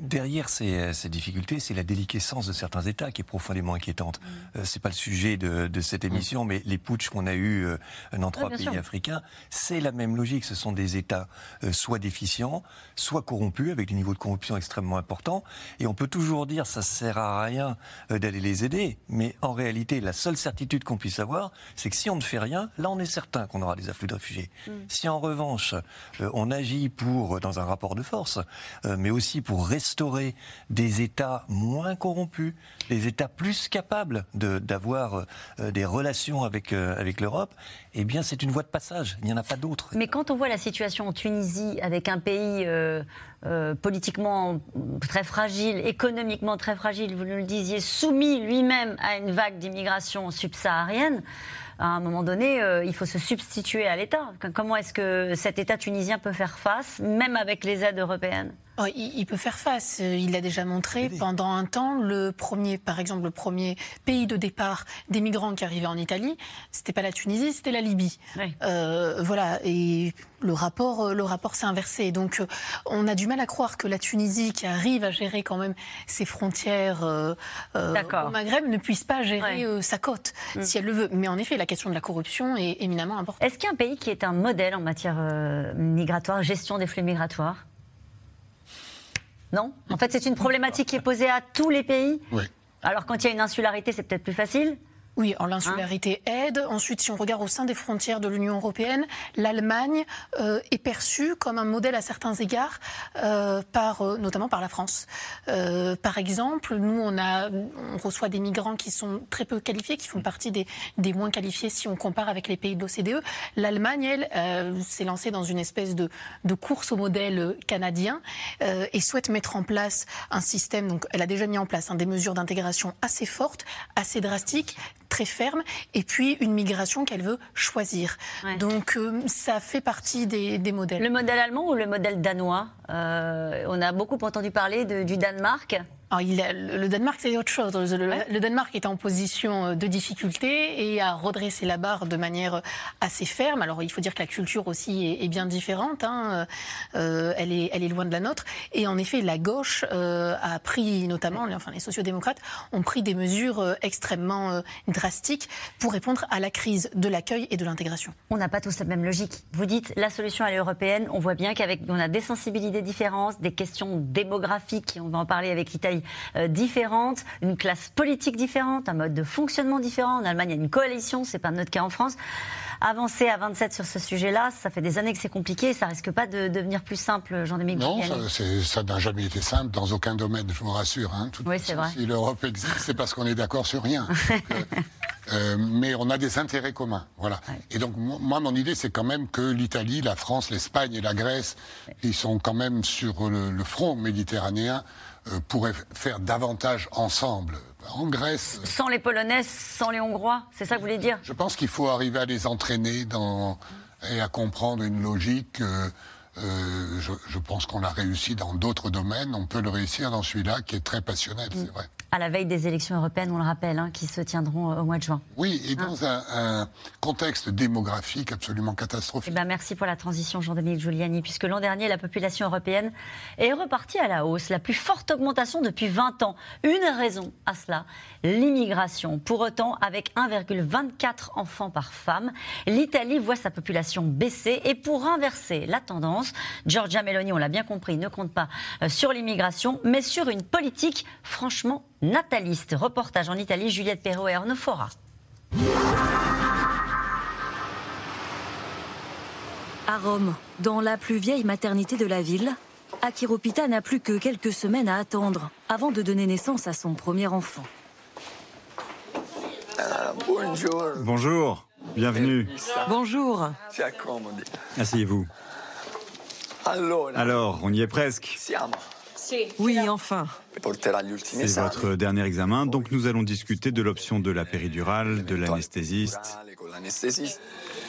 Derrière ces, ces difficultés, c'est la déliquescence de certains États qui est profondément inquiétante. Mm. Euh, c'est pas le sujet de, de cette émission, mais les putschs qu'on a eus euh, dans trois pays sûr. africains, c'est la même logique. Ce sont des États euh, soit déficients, soit corrompus, avec des niveaux de corruption extrêmement importants. Et on peut toujours dire ça sert à rien euh, d'aller les aider, mais en réalité, la seule certitude qu'on puisse avoir, c'est que si on ne fait rien, là, on est certain qu'on aura des afflux de réfugiés. Mm. Si en revanche, euh, on agit pour, dans un rapport de force, euh, mais aussi pour restaurer des États moins corrompus, des États plus capables d'avoir euh, des relations avec, avec l'Europe, eh bien c'est une voie de passage. Il n'y en a pas d'autre. Mais quand on voit la situation en Tunisie, avec un pays politiquement très fragile, économiquement très fragile, vous le disiez, soumis lui-même à une vague d'immigration subsaharienne, à un moment donné, euh, il faut se substituer à l'État. Comment est-ce que cet État tunisien peut faire face, même avec les aides européennes? Oh, il, peut faire face. Euh, il l'a déjà montré pendant un temps. Le premier, par exemple, le premier pays de départ des migrants qui arrivaient en Italie, c'était pas la Tunisie, c'était la Libye. Euh, voilà. Et le rapport, euh, le rapport s'est inversé. Donc, on a du mal à croire que la Tunisie, qui arrive à gérer quand même ses frontières au Maghreb, ne puisse pas gérer sa côte, mm. si elle le veut. Mais en effet, la question de la corruption est éminemment importante. Est-ce qu'il y a un pays qui est un modèle en matière migratoire, gestion des flux migratoires? Non En fait, c'est une problématique qui est posée à tous les pays Oui. Alors, quand il y a une insularité, c'est peut-être plus facile oui, en l'insularité aide. Ensuite, si on regarde au sein des frontières de l'Union européenne, l'Allemagne euh, est perçue comme un modèle à certains égards, euh, par, euh, notamment par la France. par exemple, nous, on, a, on reçoit des migrants qui sont très peu qualifiés, qui font partie des, des moins qualifiés si on compare avec les pays de l'OCDE. L'Allemagne, elle, s'est lancée dans une espèce de, de course au modèle canadien et souhaite mettre en place un système. Donc, elle a déjà mis en place hein, des mesures d'intégration assez fortes, assez drastiques très ferme, et puis une migration qu'elle veut choisir. Donc euh, ça fait partie des, modèles. Le modèle allemand ou le modèle danois? Euh, On a beaucoup entendu parler du Danemark. Alors, il le Danemark, c'est autre chose. Le, Danemark est en position euh, de difficulté et a redressé la barre de manière euh, assez ferme. Alors, il faut dire que la culture aussi est, bien différente. Hein. Euh, elle, est, elle est loin de la nôtre. Et en effet, la gauche a pris, notamment, enfin, les sociodémocrates ont pris des mesures extrêmement drastiques pour répondre à la crise de l'accueil et de l'intégration. On n'a pas tous la même logique. Vous dites la solution elle est européenne. On voit bien qu'avec on a des sensibilités différentes, des questions démographiques. On va en parler avec l'Italie euh, différentes, une classe politique différente, un mode de fonctionnement différent. En Allemagne, il y a une coalition, c'est pas notre cas en France. Avancer à 27 sur ce sujet-là, ça fait des années que c'est compliqué, ça risque pas de devenir plus simple, Jean-Dominique Non, ça n'a jamais été simple dans aucun domaine, je vous rassure. Hein. oui, c'est vrai. Si l'Europe existe, c'est parce qu'on est d'accord sur rien. Euh, euh, mais on a des intérêts communs, voilà. Et donc moi, mon idée, c'est quand même que l'Italie, la France, l'Espagne et la Grèce, ils sont quand même sur le front méditerranéen pourraient faire davantage ensemble. En Grèce. Sans les Polonais, sans les Hongrois, c'est ça que vous voulez dire? Je pense qu'il faut arriver à les entraîner dans, et à comprendre une logique. Euh, euh, je, pense qu'on l'a réussi dans d'autres domaines. On peut le réussir dans celui-là qui est très passionnel, c'est vrai à la veille des élections européennes, on le rappelle, hein, qui se tiendront euh, au mois de juin. Oui, et dans hein. un, contexte démographique absolument catastrophique. Eh ben, merci pour la transition, Jean-Dominique Giuliani, puisque l'an dernier, la population européenne est repartie à la hausse, la plus forte augmentation depuis 20 ans. Une raison à cela, l'immigration. Pour autant, avec 1,24 enfants par femme, l'Italie voit sa population baisser. Et pour inverser la tendance, Giorgia Meloni, on l'a bien compris, ne compte pas euh, sur l'immigration, mais sur une politique franchement nataliste. Reportage en Italie, Juliette Perrault et Arnaud Fora. À Rome, dans la plus vieille maternité de la ville, Akiropita n'a plus que quelques semaines à attendre avant de donner naissance à son premier enfant. bonjour. Bonjour, bienvenue. Bonjour. Asseyez-vous. Alors, on y est presque. Oui, enfin. C'est votre dernier examen, donc nous allons discuter de l'option de la péridurale, de l'anesthésiste.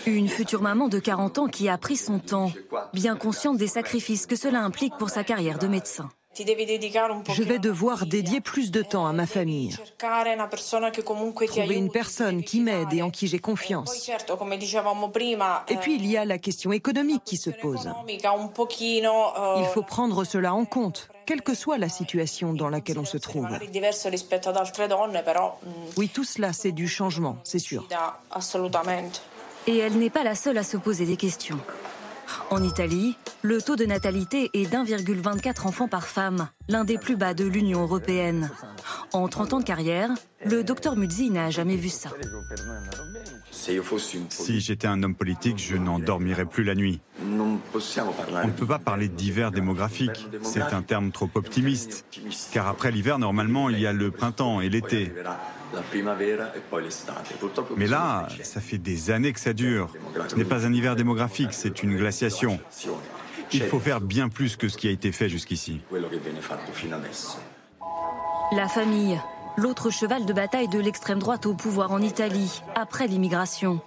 Une future maman de 40 ans qui a pris son temps, bien consciente des sacrifices que cela implique pour sa carrière de médecin. Je vais devoir dédier plus de temps à ma famille. Trouver une personne qui m'aide et en qui j'ai confiance. Et puis il y a la question économique qui se pose. Il faut prendre cela en compte, quelle que soit la situation dans laquelle on se trouve. Oui, tout cela, c'est du changement, c'est sûr. Et elle n'est pas la seule à se poser des questions. En Italie, le taux de natalité est d'1,24 enfants par femme, l'un des plus bas de l'Union européenne. En 30 ans de carrière, le docteur Muzzi n'a jamais vu ça. Si j'étais un homme politique, je n'en dormirais plus la nuit. On ne peut pas parler d'hiver démographique. C'est un terme trop optimiste. Car après l'hiver, normalement, il y a le printemps et l'été. Mais là, ça fait des années que ça dure. Ce n'est pas un hiver démographique, c'est une glaciation. Il faut faire bien plus que ce qui a été fait jusqu'ici. La famille, l'autre cheval de bataille de l'extrême droite au pouvoir en Italie, après l'immigration.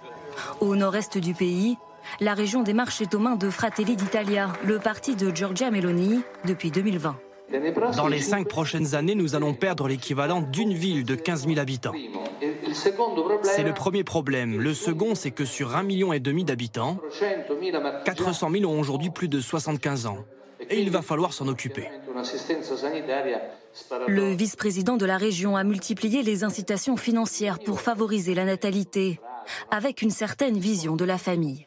Au nord-est du pays, la région des marches est aux mains de Fratelli d'Italia, le parti de Giorgia Meloni, depuis 2020. Dans les cinq prochaines années, nous allons perdre l'équivalent d'une ville de 15 000 habitants. C'est le premier problème. Le second, c'est que sur un million et demi d'habitants, 400 000 ont aujourd'hui plus de 75 ans. Et il va falloir s'en occuper. Le vice-président de la région a multiplié les incitations financières pour favoriser la natalité, avec une certaine vision de la famille.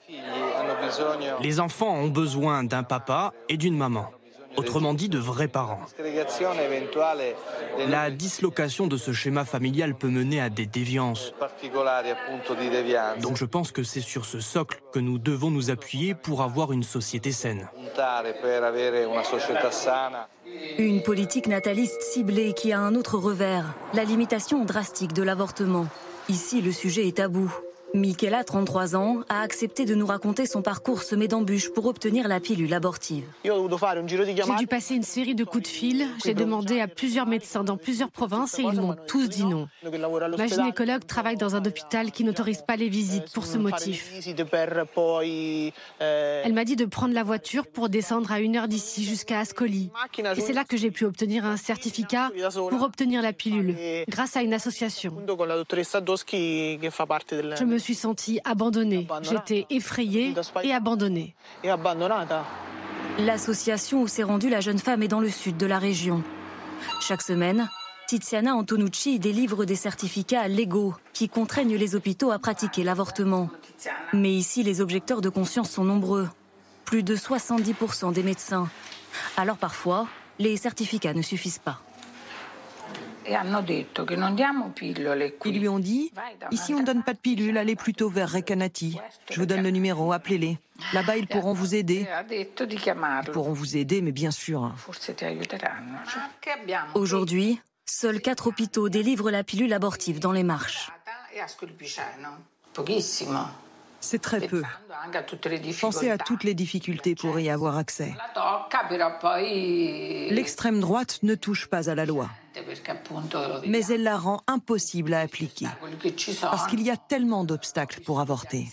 Les enfants ont besoin d'un papa et d'une maman autrement dit de vrais parents. La dislocation de ce schéma familial peut mener à des déviances. Donc je pense que c'est sur ce socle que nous devons nous appuyer pour avoir une société saine. Une politique nataliste ciblée qui a un autre revers, la limitation drastique de l'avortement. Ici, le sujet est tabou. Michaela, 33 ans, a accepté de nous raconter son parcours semé d'embûches pour obtenir la pilule abortive. J'ai dû passer une série de coups de fil. J'ai demandé à plusieurs médecins dans plusieurs provinces et ils m'ont tous dit non. Ma gynécologue travaille dans un hôpital qui n'autorise pas les visites pour ce motif. Elle m'a dit de prendre la voiture pour descendre à une heure d'ici jusqu'à Ascoli. Et c'est là que j'ai pu obtenir un certificat pour obtenir la pilule, grâce à une association. Je me suis sentie abandonnée. J'étais effrayée et abandonnée. L'association où s'est rendue la jeune femme est dans le sud de la région. Chaque semaine, Tiziana Antonucci délivre des certificats légaux qui contraignent les hôpitaux à pratiquer l'avortement. Mais ici, les objecteurs de conscience sont nombreux. Plus de 70% des médecins. Alors parfois, les certificats ne suffisent pas. Ils lui ont dit Ici, on ne donne pas de pilule, allez plutôt vers Recanati. Je vous donne le numéro, appelez-les. Là-bas, ils pourront vous aider. Ils pourront vous aider, mais bien sûr. Aujourd'hui, seuls quatre hôpitaux délivrent la pilule abortive dans les marches. C'est très peu. Pensez à toutes les difficultés pour y avoir accès. L'extrême droite ne touche pas à la loi, mais elle la rend impossible à appliquer, parce qu'il y a tellement d'obstacles pour avorter.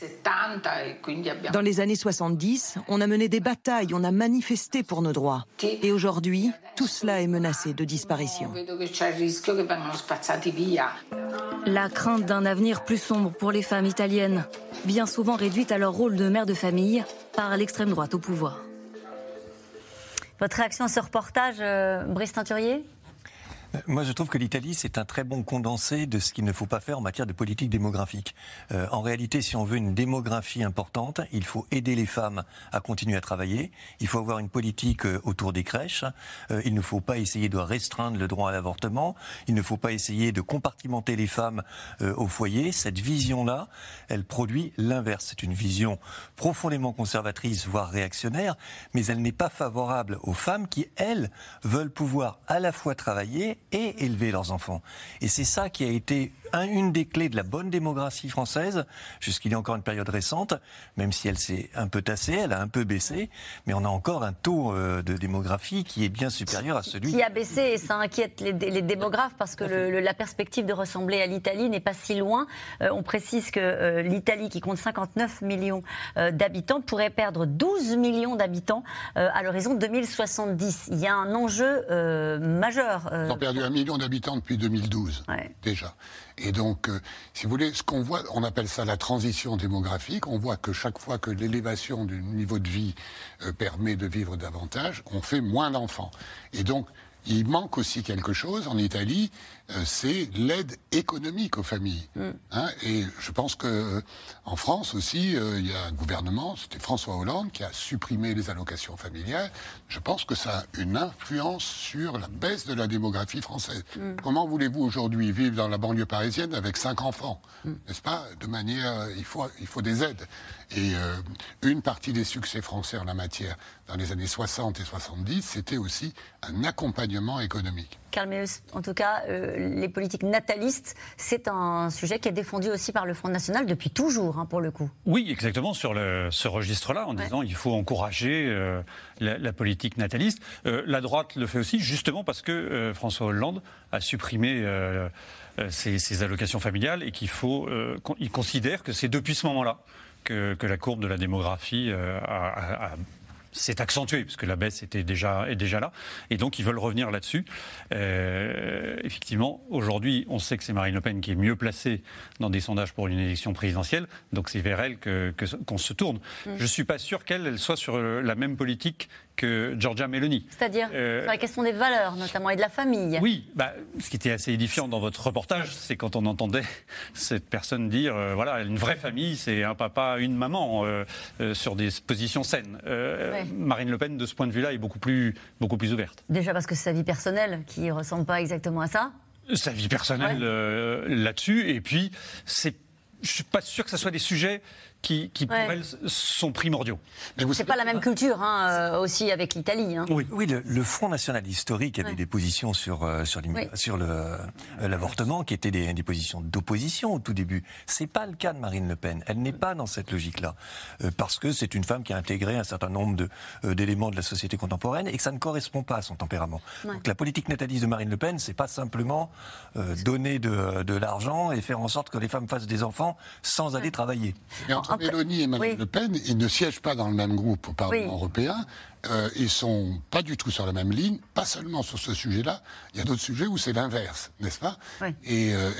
Dans les années 70, on a mené des batailles, on a manifesté pour nos droits, et aujourd'hui, tout cela est menacé de disparition. La crainte d'un avenir plus sombre pour les femmes italiennes, bien souvent réduites à leur rôle de mère de famille par l'extrême droite au pouvoir. Votre réaction à ce reportage, euh, Brice Teinturier moi, je trouve que l'Italie, c'est un très bon condensé de ce qu'il ne faut pas faire en matière de politique démographique. Euh, en réalité, si on veut une démographie importante, il faut aider les femmes à continuer à travailler. Il faut avoir une politique euh, autour des crèches. Euh, il ne faut pas essayer de restreindre le droit à l'avortement. Il ne faut pas essayer de compartimenter les femmes au foyer. Cette vision-là, elle produit l'inverse. C'est une vision profondément conservatrice, voire réactionnaire, mais elle n'est pas favorable aux femmes qui, elles, veulent pouvoir à la fois travailler et élever leurs enfants. Et c'est ça qui a été une des clés de la bonne démographie française, jusqu'il y a encore une période récente, même si elle s'est un peu tassée, elle a un peu baissé, mais on a encore un taux euh, de démographie qui est bien supérieur à celui... Qui a baissé et ça inquiète les, démographes parce que la perspective de ressembler à l'Italie n'est pas si loin. Euh, on précise que euh, l'Italie, qui compte 59 millions d'habitants, pourrait perdre 12 millions d'habitants à l'horizon 2070. Il y a un enjeu majeur. Ils ont perdu un million d'habitants depuis 2012, déjà. Et donc, euh, si vous voulez, ce qu'on voit, on appelle ça la transition démographique. On voit que chaque fois que l'élévation du niveau de vie euh, permet de vivre davantage, on fait moins d'enfants. Et donc, il manque aussi quelque chose en Italie, c'est l'aide économique aux familles. Mm. Hein, et je pense que euh, en France aussi, euh, il y a un gouvernement, c'était François Hollande, qui a supprimé les allocations familiales. Je pense que ça a une influence sur la baisse de la démographie française. Mm. Comment voulez-vous aujourd'hui vivre dans la banlieue parisienne avec cinq enfants mm. N'est-ce pas De manière, il faut, il faut des aides. Et une partie des succès français en la matière dans les années 60 et 70, c'était aussi un accompagnement économique. Karl en tout cas, euh, les politiques natalistes, c'est un sujet qui est défendu aussi par le Front National depuis toujours, hein, pour le coup. Oui, exactement, sur le, ce registre-là, en disant il faut encourager euh, la, politique nataliste. Euh, la droite le fait aussi, justement parce que François Hollande a supprimé ses, allocations familiales et qu'il faut. il considère que c'est depuis ce moment-là que, la courbe de la démographie a s'est accentué, puisque la baisse était déjà, est déjà là. Et donc, ils veulent revenir là-dessus. Euh, effectivement, aujourd'hui, on sait que c'est Marine Le Pen qui est mieux placée dans des sondages pour une élection présidentielle. Donc, c'est vers elle qu'on que, se tourne. Mmh. Je ne suis pas sûr qu'elle soit sur la même politique que Giorgia Meloni. C'est-à-dire euh, sur la question des valeurs, notamment, et de la famille. Oui, bah, ce qui était assez édifiant dans votre reportage, c'est quand on entendait cette personne dire, euh, voilà, une vraie famille, c'est un papa, une maman, euh, sur des positions saines. Marine Le Pen, de ce point de vue-là, est beaucoup plus, beaucoup plus ouverte. Déjà parce que c'est sa vie personnelle qui ne ressemble pas exactement à ça sa vie personnelle là-dessus, et puis c'est je suis pas sûr que ce soit des sujets qui, pour elle, sont primordiaux. C'est pas la même culture hein, euh, aussi avec l'Italie. Hein. Oui, oui le, Front National Historique avait des positions sur, euh, sur, sur euh, l'avortement qui étaient des, des positions d'opposition au tout début. C'est pas le cas de Marine Le Pen. Elle n'est pas dans cette logique-là. parce que c'est une femme qui a intégré un certain nombre d'éléments de, la société contemporaine et que ça ne correspond pas à son tempérament. Donc la politique nataliste de Marine Le Pen, c'est pas simplement donner de, de l'argent et faire en sorte que les femmes fassent des enfants sans aller travailler. Mélanie et Marine Le Pen, ils ne siègent pas dans le même groupe au Parlement européen. Euh, ils sont pas du tout sur la même ligne, pas seulement sur ce sujet-là. Il y a d'autres sujets où c'est l'inverse, n'est-ce pas Et euh,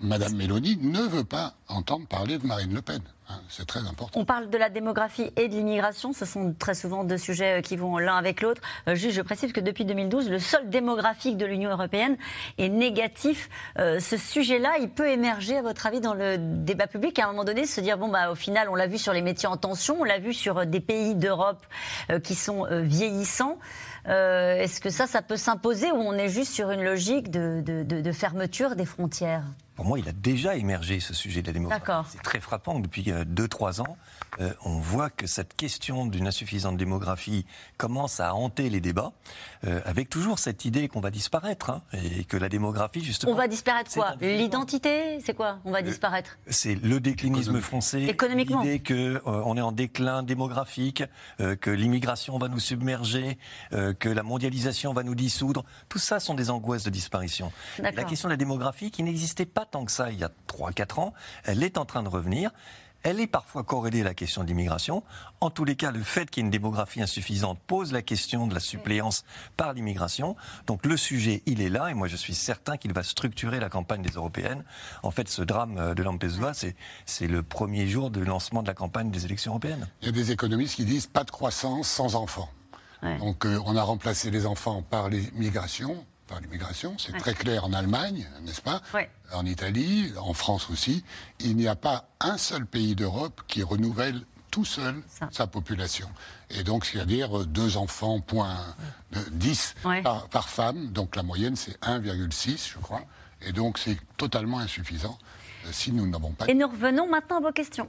Madame Mélanie ne veut pas entendre parler de Marine Le Pen. Hein, c'est très important. On parle de la démographie et de l'immigration. Ce sont très souvent deux sujets euh, qui vont l'un avec l'autre. Euh, juste, je précise que depuis 2012, le sol démographique de l'Union européenne est négatif. Euh, ce sujet-là, il peut émerger, à votre avis, dans le débat public, à un moment donné, se dire bon, bah, au final, on l'a vu sur les métiers en tension, on l'a vu sur des pays d'Europe qui sont vieillissants. Est-ce que ça, ça peut s'imposer ou on est juste sur une logique de fermeture des frontières? Pour moi, il a déjà émergé ce sujet de la démographie. C'est très frappant. Depuis 2-3 euh, ans, euh, on voit que cette question d'une insuffisante démographie commence à hanter les débats, euh, avec toujours cette idée qu'on va disparaître, hein, et que la démographie, justement... On va disparaître quoi L'identité C'est quoi On va disparaître C'est le déclinisme français. Économiquement L'idée qu'on est en déclin démographique, que l'immigration va nous submerger, que la mondialisation va nous dissoudre. Tout ça sont des angoisses de disparition. La question de la démographie, qui n'existait pas tant que ça il y a 3-4 ans. Elle est en train de revenir. Elle est parfois corrélée à la question de l'immigration. En tous les cas, le fait qu'il y ait une démographie insuffisante pose la question de la suppléance par l'immigration. Donc le sujet, il est là, et moi je suis certain qu'il va structurer la campagne des européennes. En fait, ce drame euh, de Lampedusa, c'est le premier jour de lancement de la campagne des élections européennes. Il y a des économistes qui disent pas de croissance sans enfants. Donc euh, on a remplacé les enfants par l'immigration par l'immigration. C'est très clair en Allemagne, n'est-ce pas En Italie, en France aussi. Il n'y a pas un seul pays d'Europe qui renouvelle tout seul sa population. Et donc, c'est-à-dire deux enfants, point 10 par, femme. Donc la moyenne, c'est 1,6, je crois. Et donc, c'est totalement insuffisant euh, si nous n'avons pas... Et nous revenons maintenant à vos questions.